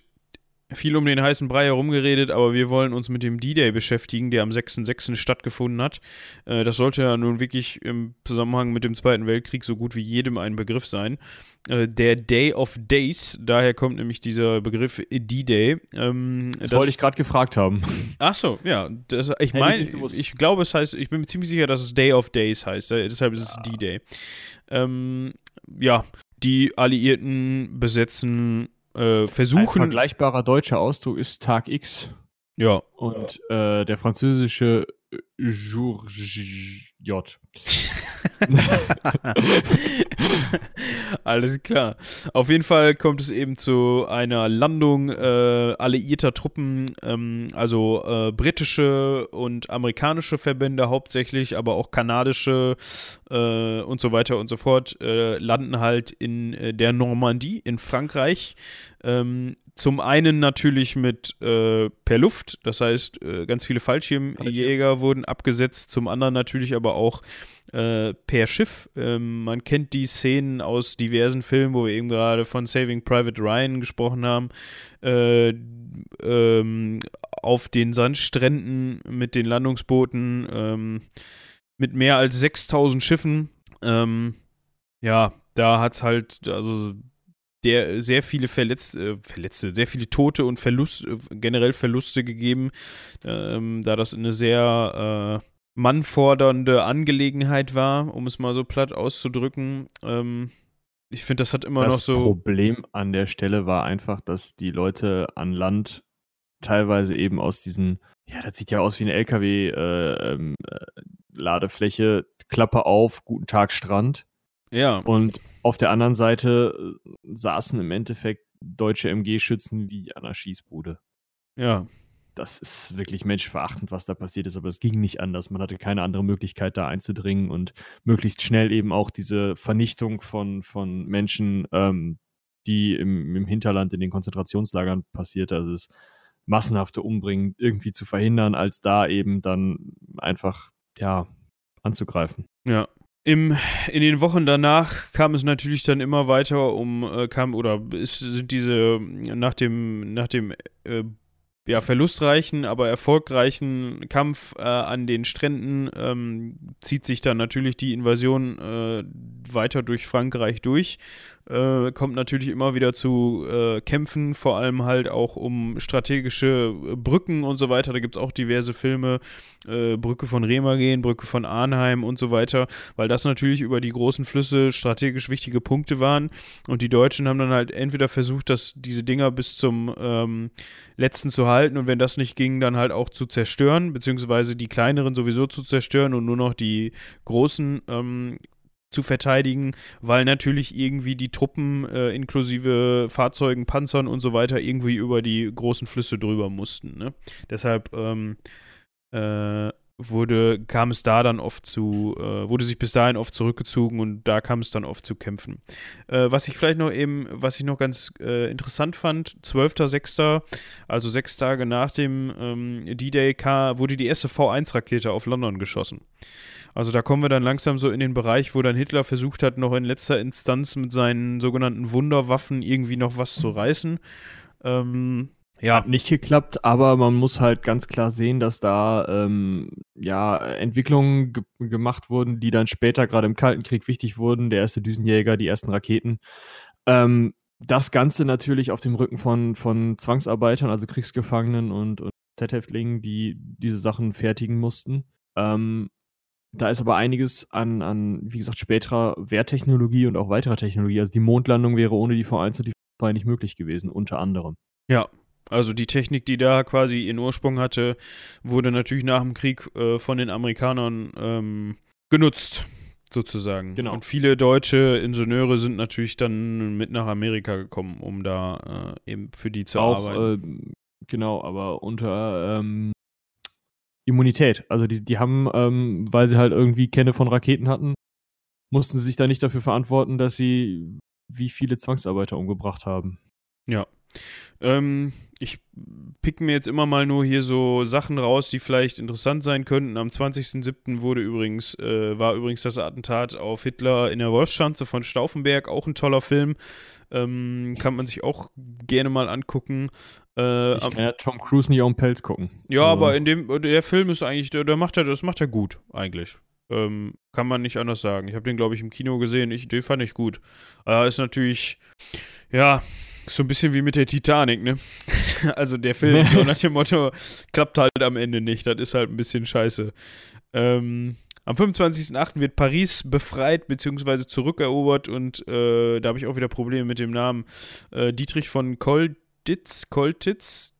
viel um den heißen Brei herumgeredet, aber wir wollen uns mit dem D-Day beschäftigen, der am 6.6. stattgefunden hat. Äh, das sollte ja nun wirklich im Zusammenhang mit dem Zweiten Weltkrieg so gut wie jedem ein Begriff sein. Äh, der Day of Days, daher kommt nämlich dieser Begriff D-Day. Ähm, das, wollte ich gerade gefragt haben. Ach so, ja. Das, ich meine, ich, ich, glaube, es heißt, ich bin mir ziemlich sicher, dass es Day of Days heißt. Äh, deshalb ist es D-Day. Ähm, ja, die Alliierten besetzen äh, versuchen. Ein vergleichbarer deutscher Ausdruck ist Tag X. Ja. Und äh, der französische J. Alles klar. Auf jeden Fall kommt es eben zu einer Landung äh, alliierter Truppen, ähm, also äh, britische und amerikanische Verbände hauptsächlich, aber auch kanadische äh, und so weiter und so fort, äh, landen halt in äh, der Normandie in Frankreich. Ähm, zum einen natürlich mit äh, per Luft, das heißt, äh, ganz viele Fallschirmjäger wurden abgesetzt, zum anderen natürlich aber auch äh, per Schiff. Ähm, man kennt die Szenen aus diversen Filmen, wo wir eben gerade von Saving Private Ryan gesprochen haben. Äh, ähm, auf den Sandstränden mit den Landungsbooten ähm, mit mehr als 6000 Schiffen. Ähm, ja, da hat es halt, also der sehr viele Verletz, äh, Verletzte, sehr viele Tote und Verlust, äh, generell Verluste gegeben, ähm, da das eine sehr äh, mannfordernde Angelegenheit war, um es mal so platt auszudrücken. Ähm, ich finde, das hat immer das noch so. Das Problem an der Stelle war einfach, dass die Leute an Land teilweise eben aus diesen, ja, das sieht ja aus wie eine LKW-Ladefläche, äh, ähm, äh, Klappe auf, guten Tag Strand. Ja. Und auf der anderen Seite äh, saßen im Endeffekt deutsche MG-Schützen wie an einer Schießbude. Ja. Das ist wirklich menschverachtend, was da passiert ist, aber es ging nicht anders. Man hatte keine andere Möglichkeit, da einzudringen und möglichst schnell eben auch diese Vernichtung von, von Menschen, ähm, die im, im Hinterland in den Konzentrationslagern passiert, also das massenhafte Umbringen irgendwie zu verhindern, als da eben dann einfach, ja, anzugreifen. Ja, im, in den Wochen danach kam es natürlich dann immer weiter um, äh, kam, oder ist, sind diese, nach dem, nach dem äh, ja, verlustreichen, aber erfolgreichen Kampf äh, an den Stränden ähm, zieht sich dann natürlich die Invasion äh, weiter durch Frankreich durch äh, kommt natürlich immer wieder zu äh, Kämpfen, vor allem halt auch um strategische äh, Brücken und so weiter. Da gibt es auch diverse Filme, äh, Brücke von Remagen, Brücke von Arnheim und so weiter, weil das natürlich über die großen Flüsse strategisch wichtige Punkte waren. Und die Deutschen haben dann halt entweder versucht, dass diese Dinger bis zum ähm, letzten zu halten und wenn das nicht ging, dann halt auch zu zerstören, beziehungsweise die kleineren sowieso zu zerstören und nur noch die großen ähm, zu verteidigen, weil natürlich irgendwie die Truppen äh, inklusive Fahrzeugen, Panzern und so weiter irgendwie über die großen Flüsse drüber mussten. Ne? Deshalb ähm, äh, wurde, kam es da dann oft zu, äh, wurde sich bis dahin oft zurückgezogen und da kam es dann oft zu Kämpfen. Äh, was ich vielleicht noch eben, was ich noch ganz äh, interessant fand, 12.06., also sechs Tage nach dem ähm, D-Day, wurde die erste V1-Rakete auf London geschossen. Also da kommen wir dann langsam so in den Bereich, wo dann Hitler versucht hat, noch in letzter Instanz mit seinen sogenannten Wunderwaffen irgendwie noch was zu reißen. Ähm, ja. Hat nicht geklappt, aber man muss halt ganz klar sehen, dass da ähm, ja Entwicklungen ge gemacht wurden, die dann später gerade im Kalten Krieg wichtig wurden. Der erste Düsenjäger, die ersten Raketen. Ähm, das Ganze natürlich auf dem Rücken von, von Zwangsarbeitern, also Kriegsgefangenen und, und Z-Häftlingen, die diese Sachen fertigen mussten. Ähm, da ist aber einiges an, an, wie gesagt, späterer Wehrtechnologie und auch weiterer Technologie. Also die Mondlandung wäre ohne die V1 und die V2 nicht möglich gewesen, unter anderem. Ja, also die Technik, die da quasi ihren Ursprung hatte, wurde natürlich nach dem Krieg äh, von den Amerikanern ähm, genutzt, sozusagen. Genau. Und viele deutsche Ingenieure sind natürlich dann mit nach Amerika gekommen, um da äh, eben für die zu auch, arbeiten. Äh, genau, aber unter ähm, Immunität. Also die, die haben, ähm, weil sie halt irgendwie Kenne von Raketen hatten, mussten sie sich da nicht dafür verantworten, dass sie wie viele Zwangsarbeiter umgebracht haben. Ja. Ähm, ich pick mir jetzt immer mal nur hier so Sachen raus, die vielleicht interessant sein könnten. Am 20.07. wurde übrigens, äh, war übrigens das Attentat auf Hitler in der Wolfschanze von Stauffenberg, auch ein toller Film. Ähm, kann man sich auch gerne mal angucken. Äh, ich kann ja Tom Cruise nicht auf den Pelz gucken. Ja, also. aber in dem, der Film ist eigentlich, der, der macht er, das macht er gut, eigentlich. Ähm, kann man nicht anders sagen. Ich habe den, glaube ich, im Kino gesehen. Ich, den fand ich gut. Äh, ist natürlich, ja, so ein bisschen wie mit der Titanic, ne? also der Film, so nach dem Motto, klappt halt am Ende nicht. Das ist halt ein bisschen scheiße. Ähm, am 25.08. wird Paris befreit bzw. zurückerobert und äh, da habe ich auch wieder Probleme mit dem Namen. Äh, Dietrich von Kolditz, Koltitz,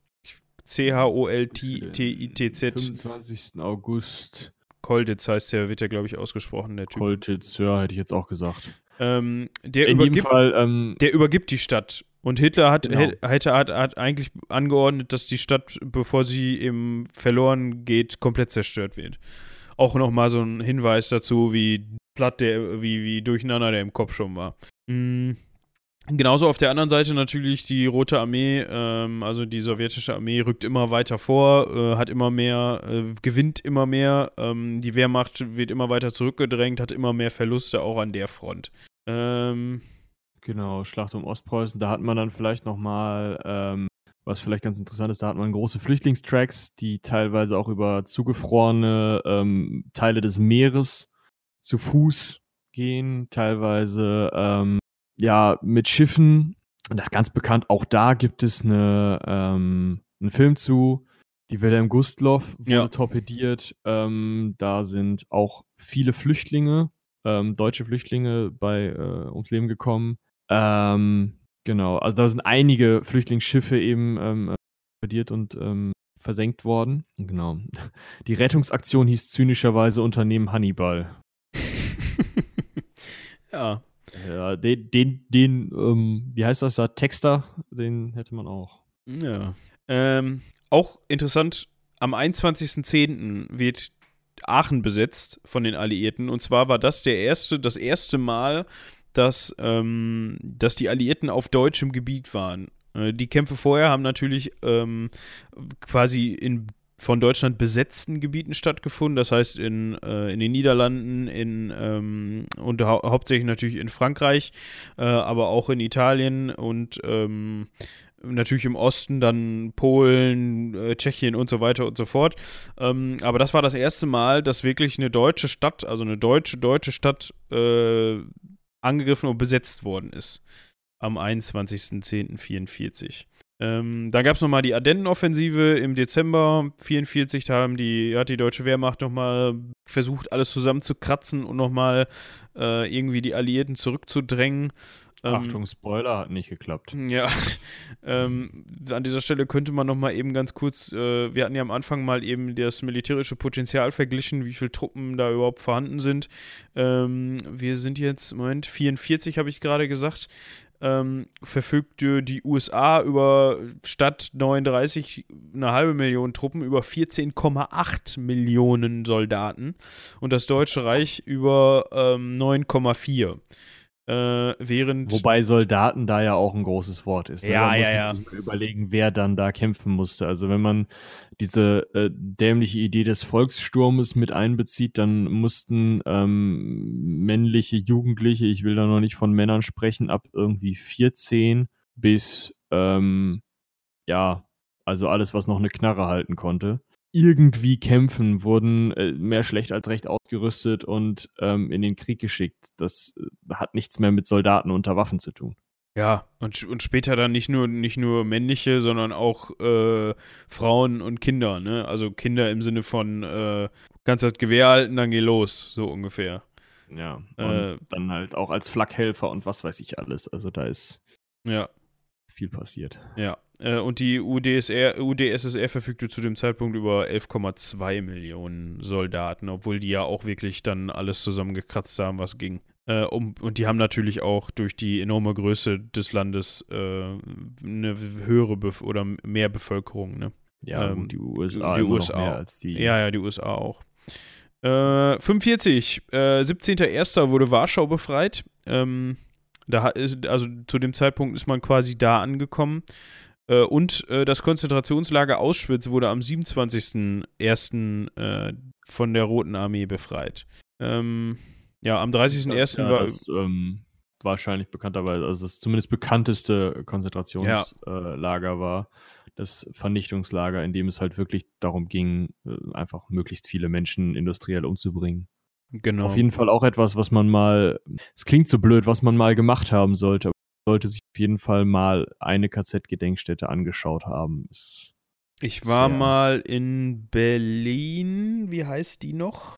C-H-O-L-T-I-T-Z. 25. August. Kolditz heißt der, wird ja, glaube ich, ausgesprochen, der Typ. Kolditz, ja, hätte ich jetzt auch gesagt. Ähm, der, In übergibt, Fall, ähm, der übergibt die Stadt. Und Hitler hat, Genau. hätte, hat, hat eigentlich angeordnet, dass die Stadt, bevor sie eben verloren geht, komplett zerstört wird. Auch nochmal so ein Hinweis dazu, wie platt der, wie, wie durcheinander der im Kopf schon war. Mhm. Genauso auf der anderen Seite natürlich die Rote Armee, ähm, also die sowjetische Armee rückt immer weiter vor, äh, hat immer mehr, äh, gewinnt immer mehr, ähm, die Wehrmacht wird immer weiter zurückgedrängt, hat immer mehr Verluste auch an der Front. Ähm, Genau, Schlacht um Ostpreußen. Da hat man dann vielleicht nochmal, ähm, was vielleicht ganz interessant ist, da hat man große Flüchtlingstracks, die teilweise auch über zugefrorene ähm, Teile des Meeres zu Fuß gehen, teilweise ähm, ja mit Schiffen. Und das ist ganz bekannt, auch da gibt es eine, ähm, einen Film zu. Die Wilhelm Gustloff wurde Ja. torpediert. Ähm, da sind auch viele Flüchtlinge, ähm, deutsche Flüchtlinge bei äh, ums Leben gekommen. Ähm, genau, also da sind einige Flüchtlingsschiffe eben ähm, äh, torpediert und ähm, versenkt worden. Genau. Die Rettungsaktion hieß zynischerweise Unternehmen Hannibal. ja, Ja, den, den, den ähm, wie heißt das da, Texter, den hätte man auch. Ja. Ähm, auch interessant, am 21.10. wird Aachen besetzt von den Alliierten. Und zwar war das der erste, das erste Mal, dass, ähm, dass die Alliierten auf deutschem Gebiet waren. Äh, die Kämpfe vorher haben natürlich ähm, quasi in von Deutschland besetzten Gebieten stattgefunden, das heißt in, äh, in den Niederlanden, in, ähm, und hau hauptsächlich natürlich in Frankreich, äh, aber auch in Italien und ähm, natürlich im Osten dann Polen, äh, Tschechien und so weiter und so fort. Ähm, aber das war das erste Mal, dass wirklich eine deutsche Stadt, also eine deutsche, deutsche Stadt äh, angegriffen und besetzt worden ist. Am 21.10.44. Ähm, dann gab es nochmal die Ardennenoffensive im Dezember 44. Da haben die, hat die deutsche Wehrmacht nochmal versucht, alles zusammenzukratzen und nochmal äh, irgendwie die Alliierten zurückzudrängen. Ähm, Achtung, Spoiler, hat nicht geklappt. ja, ähm, an dieser Stelle könnte man noch mal eben ganz kurz, äh, wir hatten ja am Anfang mal eben das militärische Potenzial verglichen, wie viele Truppen da überhaupt vorhanden sind. Ähm, wir sind jetzt, Moment, 44 habe ich gerade gesagt, ähm, verfügte die USA über statt 39 eine halbe Million Truppen über 14,8 Millionen Soldaten und das Deutsche Reich über ähm, 9,4. Äh, während Wobei Soldaten da ja auch ein großes Wort ist. Ne? Ja, da muss ja, man ja. sich überlegen, wer dann da kämpfen musste. Also wenn man diese äh, dämliche Idee des Volkssturmes mit einbezieht, dann mussten ähm, männliche Jugendliche, ich will da noch nicht von Männern sprechen, ab irgendwie 14 bis ähm, ja, also alles, was noch eine Knarre halten konnte, irgendwie kämpfen, wurden äh, mehr schlecht als recht ausgerüstet und ähm, in den Krieg geschickt. Das äh, hat nichts mehr mit Soldaten unter Waffen zu tun. Ja, und, und später dann nicht nur, nicht nur männliche, sondern auch äh, Frauen und Kinder, ne? Also Kinder im Sinne von äh, Kannst das Gewehr halten, dann geh los, so ungefähr. Ja, und Äh, dann halt auch als Flakhelfer und was weiß ich alles. Also da ist Ja, viel passiert. ja. Äh, und die UdSR, UdSSR verfügte zu dem Zeitpunkt über 11,2 Millionen Soldaten, obwohl die ja auch wirklich dann alles zusammengekratzt haben, was ging. Äh, um, und die haben natürlich auch durch die enorme Größe des Landes äh, eine höhere Bef oder mehr Bevölkerung. Ne? Ja, Ähm, die USA, die USA mehr als die. Ja, ja, die USA auch. Äh, 45, äh, 17.01. wurde Warschau befreit. Ähm, da ist, also zu dem Zeitpunkt ist man quasi da angekommen. Äh, und äh, das Konzentrationslager Auschwitz wurde am 27.01. Äh, von der Roten Armee befreit. Ähm, ja, am 30.01. das, ja, war. das ähm, wahrscheinlich bekannterweise, also das zumindest bekannteste Konzentrationslager war das Vernichtungslager, in dem es halt wirklich darum ging, äh, einfach möglichst viele Menschen industriell umzubringen. genau. Auf jeden Fall auch etwas, was man mal, es klingt so blöd, was man mal gemacht haben sollte, sollte sich auf jeden Fall mal eine KZ-Gedenkstätte angeschaut haben. Ist Ich war mal in Berlin. Wie heißt die noch?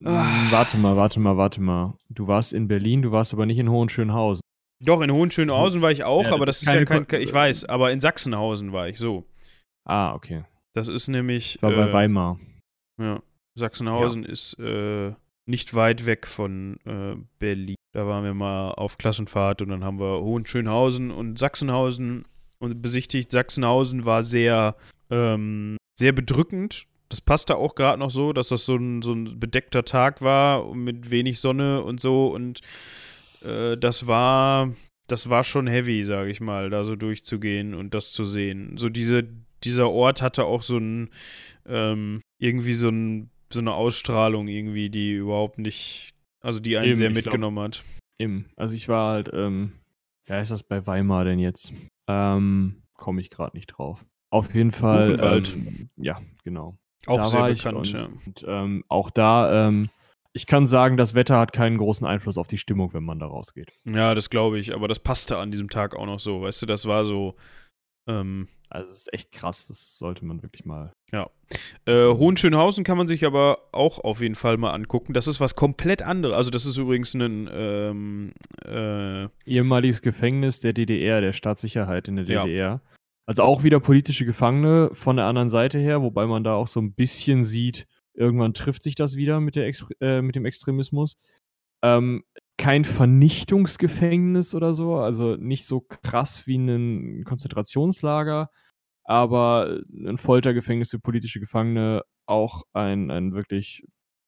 Mm, Warte mal, warte mal, warte mal. Du warst in Berlin, du warst aber nicht in Hohenschönhausen. Doch, in Hohenschönhausen war ich auch, Ja, aber das ist ja kein, Ko- ich weiß, aber in Sachsenhausen war ich, so. Ah, okay. Das ist nämlich, Ich war bei äh, Weimar. ja, Sachsenhausen ist äh, nicht weit weg von äh, Berlin. Da waren wir mal auf Klassenfahrt und dann haben wir Hohenschönhausen und Sachsenhausen und besichtigt. Sachsenhausen war sehr, ähm, sehr bedrückend. Das passte auch gerade noch so, dass das so ein, so ein bedeckter Tag war mit wenig Sonne und so und äh, das war das war schon heavy, sage ich mal, da so durchzugehen und das zu sehen. So diese dieser Ort hatte auch so ein ähm, irgendwie so, ein, so eine Ausstrahlung irgendwie, die überhaupt nicht, also die einen Eben, sehr ich glaub- mitgenommen hat. Im. Also ich war halt, ähm, wer ist das bei Weimar denn jetzt? Ähm, komme ich gerade nicht drauf. Auf jeden Fall. Buchenwald. Ähm, ja, genau. Auch da sehr bekannt, und, ja. und ähm, auch da, ähm, ich kann sagen, das Wetter hat keinen großen Einfluss auf die Stimmung, wenn man da rausgeht. Ja, das glaube ich, aber das passte an diesem Tag auch noch so, weißt du, das war so, ähm, Also es ist echt krass, das sollte man wirklich mal. Äh, So. Hohenschönhausen kann man sich aber auch auf jeden Fall mal angucken. Das ist was komplett anderes. Also, das ist übrigens ein, ähm, äh, Ehemaliges Gefängnis der DDR, der Staatssicherheit in der Ja. DDR. Also auch wieder politische Gefangene von der anderen Seite her, wobei man da auch so ein bisschen sieht, irgendwann trifft sich das wieder mit, der Ex äh, mit dem Extremismus. Ähm, kein Vernichtungsgefängnis oder so, also nicht so krass wie ein Konzentrationslager, aber ein Foltergefängnis für politische Gefangene, auch ein, ein wirklich,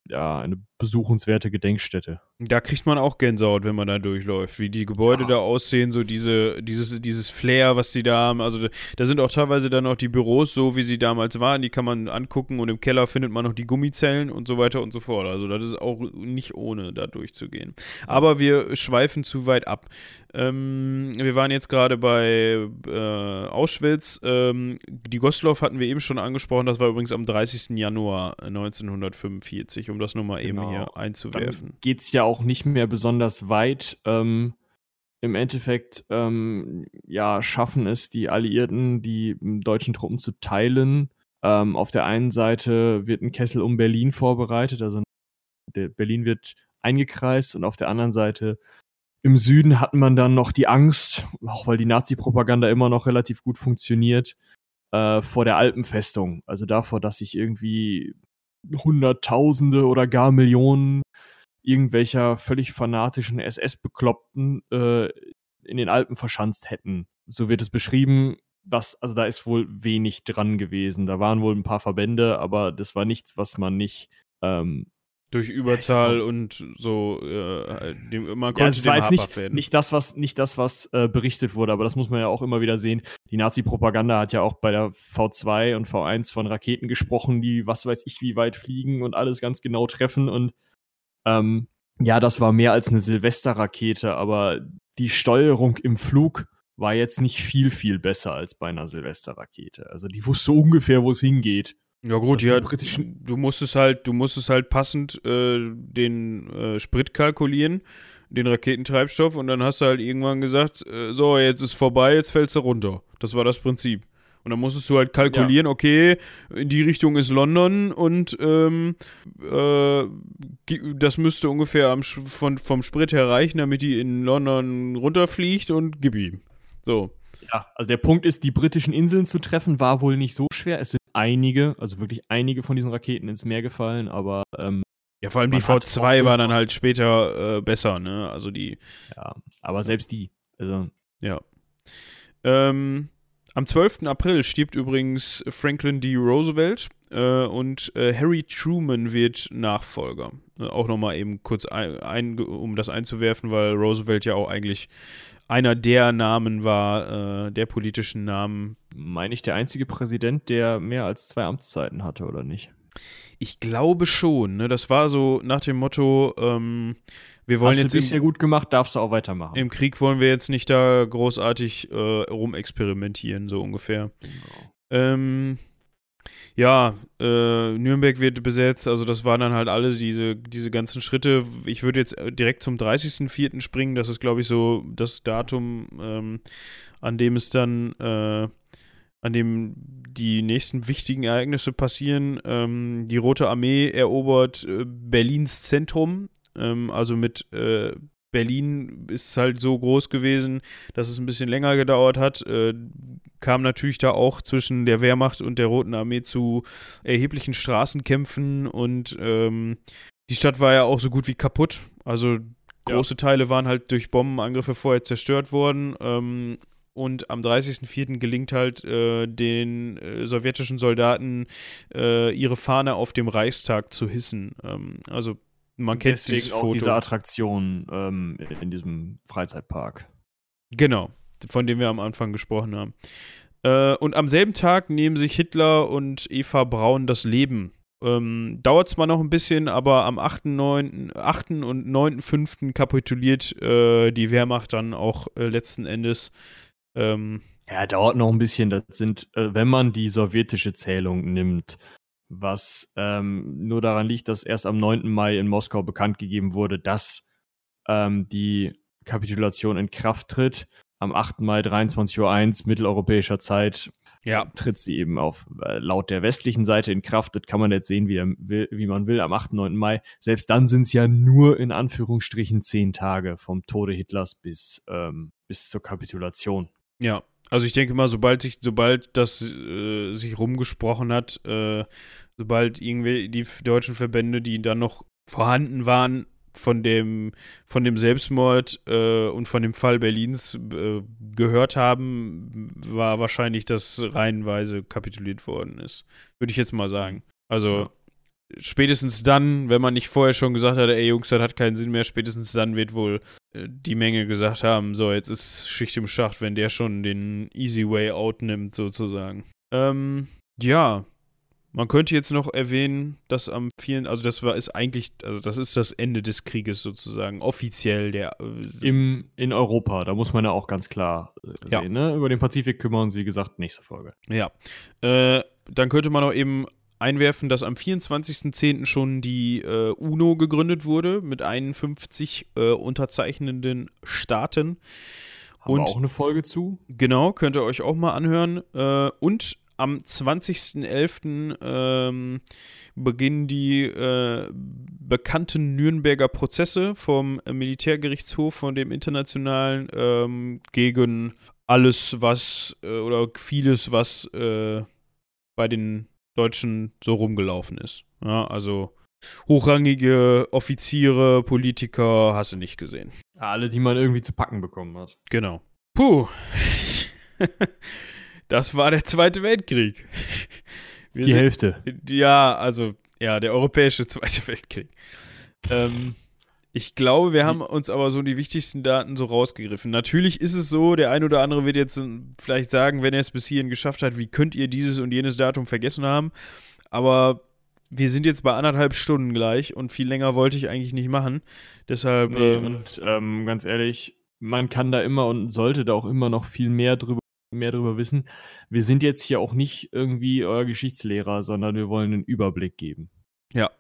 ja, eine besuchenswerte Gedenkstätte. Da kriegt man auch Gänsehaut, wenn man da durchläuft, wie die Gebäude Ja. da aussehen, so diese, dieses, dieses Flair, was die da haben. Also da, sind auch teilweise dann auch die Büros so, wie sie damals waren, die kann man angucken und im Keller findet man noch die Gummizellen und so weiter und so fort. Also das ist auch nicht ohne, da durchzugehen. Aber wir schweifen zu weit ab. Ähm, wir waren jetzt gerade bei äh, Auschwitz. Ähm, die Gostloff hatten wir eben schon angesprochen, das war übrigens am 30. Januar 1945, um das nur mal eben Genau. Hier einzuwerfen. geht es ja auch nicht mehr besonders weit. Ähm, Im Endeffekt, ähm, ja, schaffen es die Alliierten, die m, deutschen Truppen zu teilen. Ähm, auf der einen Seite wird ein Kessel um Berlin vorbereitet, also Berlin wird eingekreist und auf der anderen Seite im Süden hat man dann noch die Angst, auch weil die Nazi-Propaganda immer noch relativ gut funktioniert, äh, vor der Alpenfestung. Also davor, dass sich irgendwie Hunderttausende oder gar Millionen irgendwelcher völlig fanatischen SS-Bekloppten äh, in den Alpen verschanzt hätten. So wird es beschrieben. Was, also da ist wohl wenig dran gewesen. Da waren wohl ein paar Verbände, aber das war nichts, was man nicht. Ähm, Durch Überzahl und so, äh, dem, man ja, konnte es war jetzt nicht, werden. nicht das, was, nicht das, was äh, berichtet wurde, aber das muss man ja auch immer wieder sehen. Die Nazi-Propaganda hat ja auch bei der V2 und V1 von Raketen gesprochen, die was weiß ich wie weit fliegen und alles ganz genau treffen. Und ähm, ja, das war mehr als eine Silvesterrakete, aber die Steuerung im Flug war jetzt nicht viel, viel besser als bei einer Silvesterrakete. Also die wusste ungefähr, wo es hingeht. Ja gut, die ja, du musstest halt, du musstest halt passend äh, den äh, Sprit kalkulieren, den Raketentreibstoff und dann hast du halt irgendwann gesagt, äh, so, jetzt ist vorbei, jetzt fällst du runter. Das war das Prinzip. Und dann musstest du halt kalkulieren, ja. okay, in die Richtung ist London und ähm, äh, das müsste ungefähr am, von, vom Sprit her reichen, damit die in London runterfliegt und gib ihm. So. Ja, also der Punkt ist, die britischen Inseln zu treffen, war wohl nicht so schwer. Es sind einige, also wirklich einige von diesen Raketen ins Meer gefallen, aber ähm, ja, vor allem die V2 war dann halt später äh, besser, ne? Also die. Ja, aber selbst die. Also. Ja. Ähm, am 12. April stirbt übrigens Franklin D. Roosevelt äh, und äh, Harry Truman wird Nachfolger. Äh, auch nochmal eben kurz, ein, ein, um das einzuwerfen, weil Roosevelt ja auch eigentlich einer der Namen war, äh, der politischen Namen. Meine ich der einzige Präsident, der mehr als zwei Amtszeiten hatte, oder nicht? Ich glaube schon. Ne? Das war so nach dem Motto, ähm, wir wollen Hast jetzt. Du bisher gut gemacht, darfst du auch weitermachen. Im Krieg wollen wir jetzt nicht da großartig äh, rumexperimentieren, so ungefähr. Genau. Ähm, ja, äh, Nürnberg wird besetzt, also das waren dann halt alle diese, diese ganzen Schritte. Ich würde jetzt direkt zum 30.04. springen, das ist, glaube ich, so das Datum, ähm, an dem es dann, äh, an dem die nächsten wichtigen Ereignisse passieren. Ähm, die Rote Armee erobert äh, Berlins Zentrum, ähm, also mit äh, Berlin ist halt so groß gewesen, dass es ein bisschen länger gedauert hat. Äh, kam natürlich da auch zwischen der Wehrmacht und der Roten Armee zu erheblichen Straßenkämpfen und ähm, die Stadt war ja auch so gut wie kaputt. Also große ja. Teile waren halt durch Bombenangriffe vorher zerstört worden. Ähm, und am 30.04. gelingt halt äh, den äh, sowjetischen Soldaten äh, ihre Fahne auf dem Reichstag zu hissen. Ähm, also man kennt Deswegen dieses Foto. auch diese Attraktion ähm, in diesem Freizeitpark. Genau, von dem wir am Anfang gesprochen haben. Äh, und am selben Tag nehmen sich Hitler und Eva Braun das Leben. Ähm, Dauert zwar noch ein bisschen, aber am 8. 9., 8. und 9.5. kapituliert äh, die Wehrmacht dann auch äh, letzten Endes. Ähm, ja, dauert noch ein bisschen. Das sind, äh, wenn man die sowjetische Zählung nimmt, was ähm, nur daran liegt, dass erst am 9. Mai in Moskau bekannt gegeben wurde, dass ähm, die Kapitulation in Kraft tritt. Am 8. Mai 23.01 Uhr mitteleuropäischer Zeit ja. tritt sie eben auf äh, laut der westlichen Seite in Kraft. Das kann man jetzt sehen, wie, will, wie man will, am 8. 9. Mai. Selbst dann sind es ja nur in Anführungsstrichen zehn Tage vom Tode Hitlers bis, ähm, bis zur Kapitulation. Ja, also ich denke mal, sobald sich, sobald das äh, sich rumgesprochen hat, äh, sobald irgendwie die deutschen Verbände, die dann noch vorhanden waren, von dem, von dem Selbstmord äh, und von dem Fall Berlins äh, gehört haben, war wahrscheinlich, dass reihenweise kapituliert worden ist. Würde ich jetzt mal sagen. Also spätestens dann, wenn man nicht vorher schon gesagt hat, ey Jungs, das hat keinen Sinn mehr, spätestens dann wird wohl äh, die Menge gesagt haben, so, jetzt ist Schicht im Schacht, wenn der schon den Easy Way Out nimmt, sozusagen. Ähm, ja, man könnte jetzt noch erwähnen, dass am 4. also das war ist eigentlich, also das ist das Ende des Krieges sozusagen, offiziell der. Äh, Im, in Europa, da muss man ja auch ganz klar äh, ja. sehen, ne? Über den Pazifik kümmern sie, wie gesagt, nächste Folge. Ja. Äh, dann könnte man auch eben einwerfen, dass am 24.10. schon die äh, UNO gegründet wurde mit 51 äh, unterzeichnenden Staaten. Haben und wir auch eine Folge zu? Genau, könnt ihr euch auch mal anhören. Äh, und am 20.11. Ähm, beginnen die äh, bekannten Nürnberger Prozesse vom Militärgerichtshof, von dem internationalen, ähm, gegen alles, was äh, oder vieles, was äh, bei den Deutschen so rumgelaufen ist. Ja, also hochrangige Offiziere, Politiker, hast du nicht gesehen. Alle, die man irgendwie zu packen bekommen hat. Genau. Puh. das war der Zweite Weltkrieg. Wir die sind, Hälfte. Ja, also, ja, der europäische Zweite Weltkrieg. Ähm, ich glaube, wir haben uns aber so die wichtigsten Daten so rausgegriffen. Natürlich ist es so, der ein oder andere wird jetzt vielleicht sagen, wenn er es bis hierhin geschafft hat, wie könnt ihr dieses und jenes Datum vergessen haben? Aber wir sind jetzt bei anderthalb Stunden gleich und viel länger wollte ich eigentlich nicht machen. Deshalb. Nee, ähm, und ähm, ganz ehrlich, man kann da immer und sollte da auch immer noch viel mehr drüber, mehr drüber wissen. Wir sind jetzt hier auch nicht irgendwie euer Geschichtslehrer, sondern wir wollen einen Überblick geben. Ja.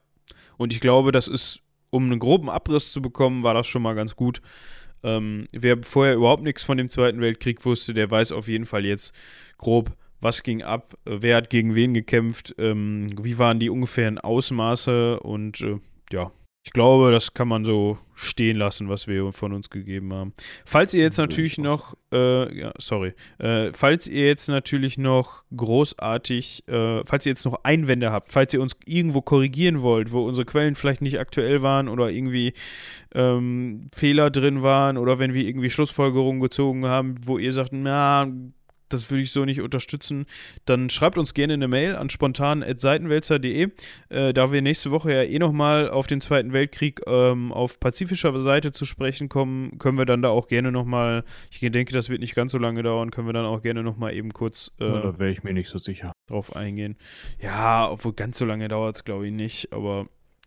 Und ich glaube, das ist um einen groben Abriss zu bekommen, war das schon mal ganz gut. Ähm, wer vorher überhaupt nichts von dem Zweiten Weltkrieg wusste, der weiß auf jeden Fall jetzt grob was ging ab, wer hat gegen wen gekämpft, ähm, wie waren die ungefähren Ausmaße und äh, ja, ich glaube, das kann man so stehen lassen, was wir von uns gegeben haben. Falls ihr jetzt natürlich noch, äh, ja, sorry, äh, falls ihr jetzt natürlich noch großartig, äh, falls ihr jetzt noch Einwände habt, falls ihr uns irgendwo korrigieren wollt, wo unsere Quellen vielleicht nicht aktuell waren oder irgendwie ähm, Fehler drin waren oder wenn wir irgendwie Schlussfolgerungen gezogen haben, wo ihr sagt, na, das würde ich so nicht unterstützen, dann schreibt uns gerne eine Mail an spontan.seitenwälzer.de. Äh, da wir nächste Woche ja eh nochmal auf den Zweiten Weltkrieg ähm, auf pazifischer Seite zu sprechen kommen, können wir dann da auch gerne nochmal, ich denke, das wird nicht ganz so lange dauern, können wir dann auch gerne nochmal eben kurz äh, da wäre ich mir nicht so sicher. drauf eingehen. Ja, obwohl ganz so lange dauert es, glaube ich, nicht, aber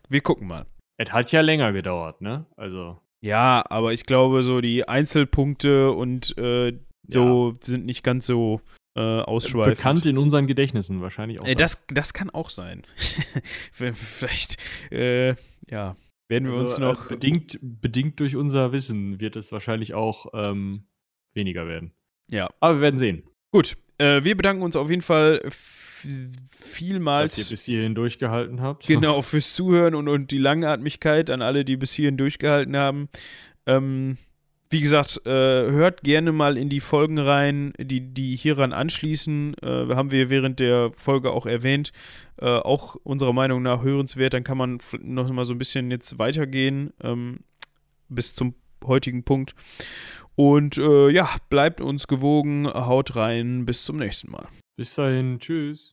wir gucken mal. Es hat ja länger gedauert, ne? Also. Ja, aber ich glaube, so die Einzelpunkte und äh, so ja. sind nicht ganz so äh, ausschweifend. Bekannt in unseren Gedächtnissen wahrscheinlich auch. Äh, das, das kann auch sein. Vielleicht, äh, ja, werden wir also, uns noch. Äh, bedingt, bedingt durch unser Wissen wird es wahrscheinlich auch ähm, weniger werden. Ja. Aber wir werden sehen. Gut, äh, wir bedanken uns auf jeden Fall vielmals. Dass ihr bis hierhin durchgehalten habt. Genau, fürs Zuhören und, und die Langatmigkeit an alle, die bis hierhin durchgehalten haben. Ähm, wie gesagt, äh, hört gerne mal in die Folgen rein, die, die hieran anschließen. Äh, haben wir während der Folge auch erwähnt. Äh, auch unserer Meinung nach hörenswert. Dann kann man noch mal so ein bisschen jetzt weitergehen ähm, bis zum heutigen Punkt. Und äh, ja, bleibt uns gewogen, haut rein, bis zum nächsten Mal. Bis dahin, tschüss.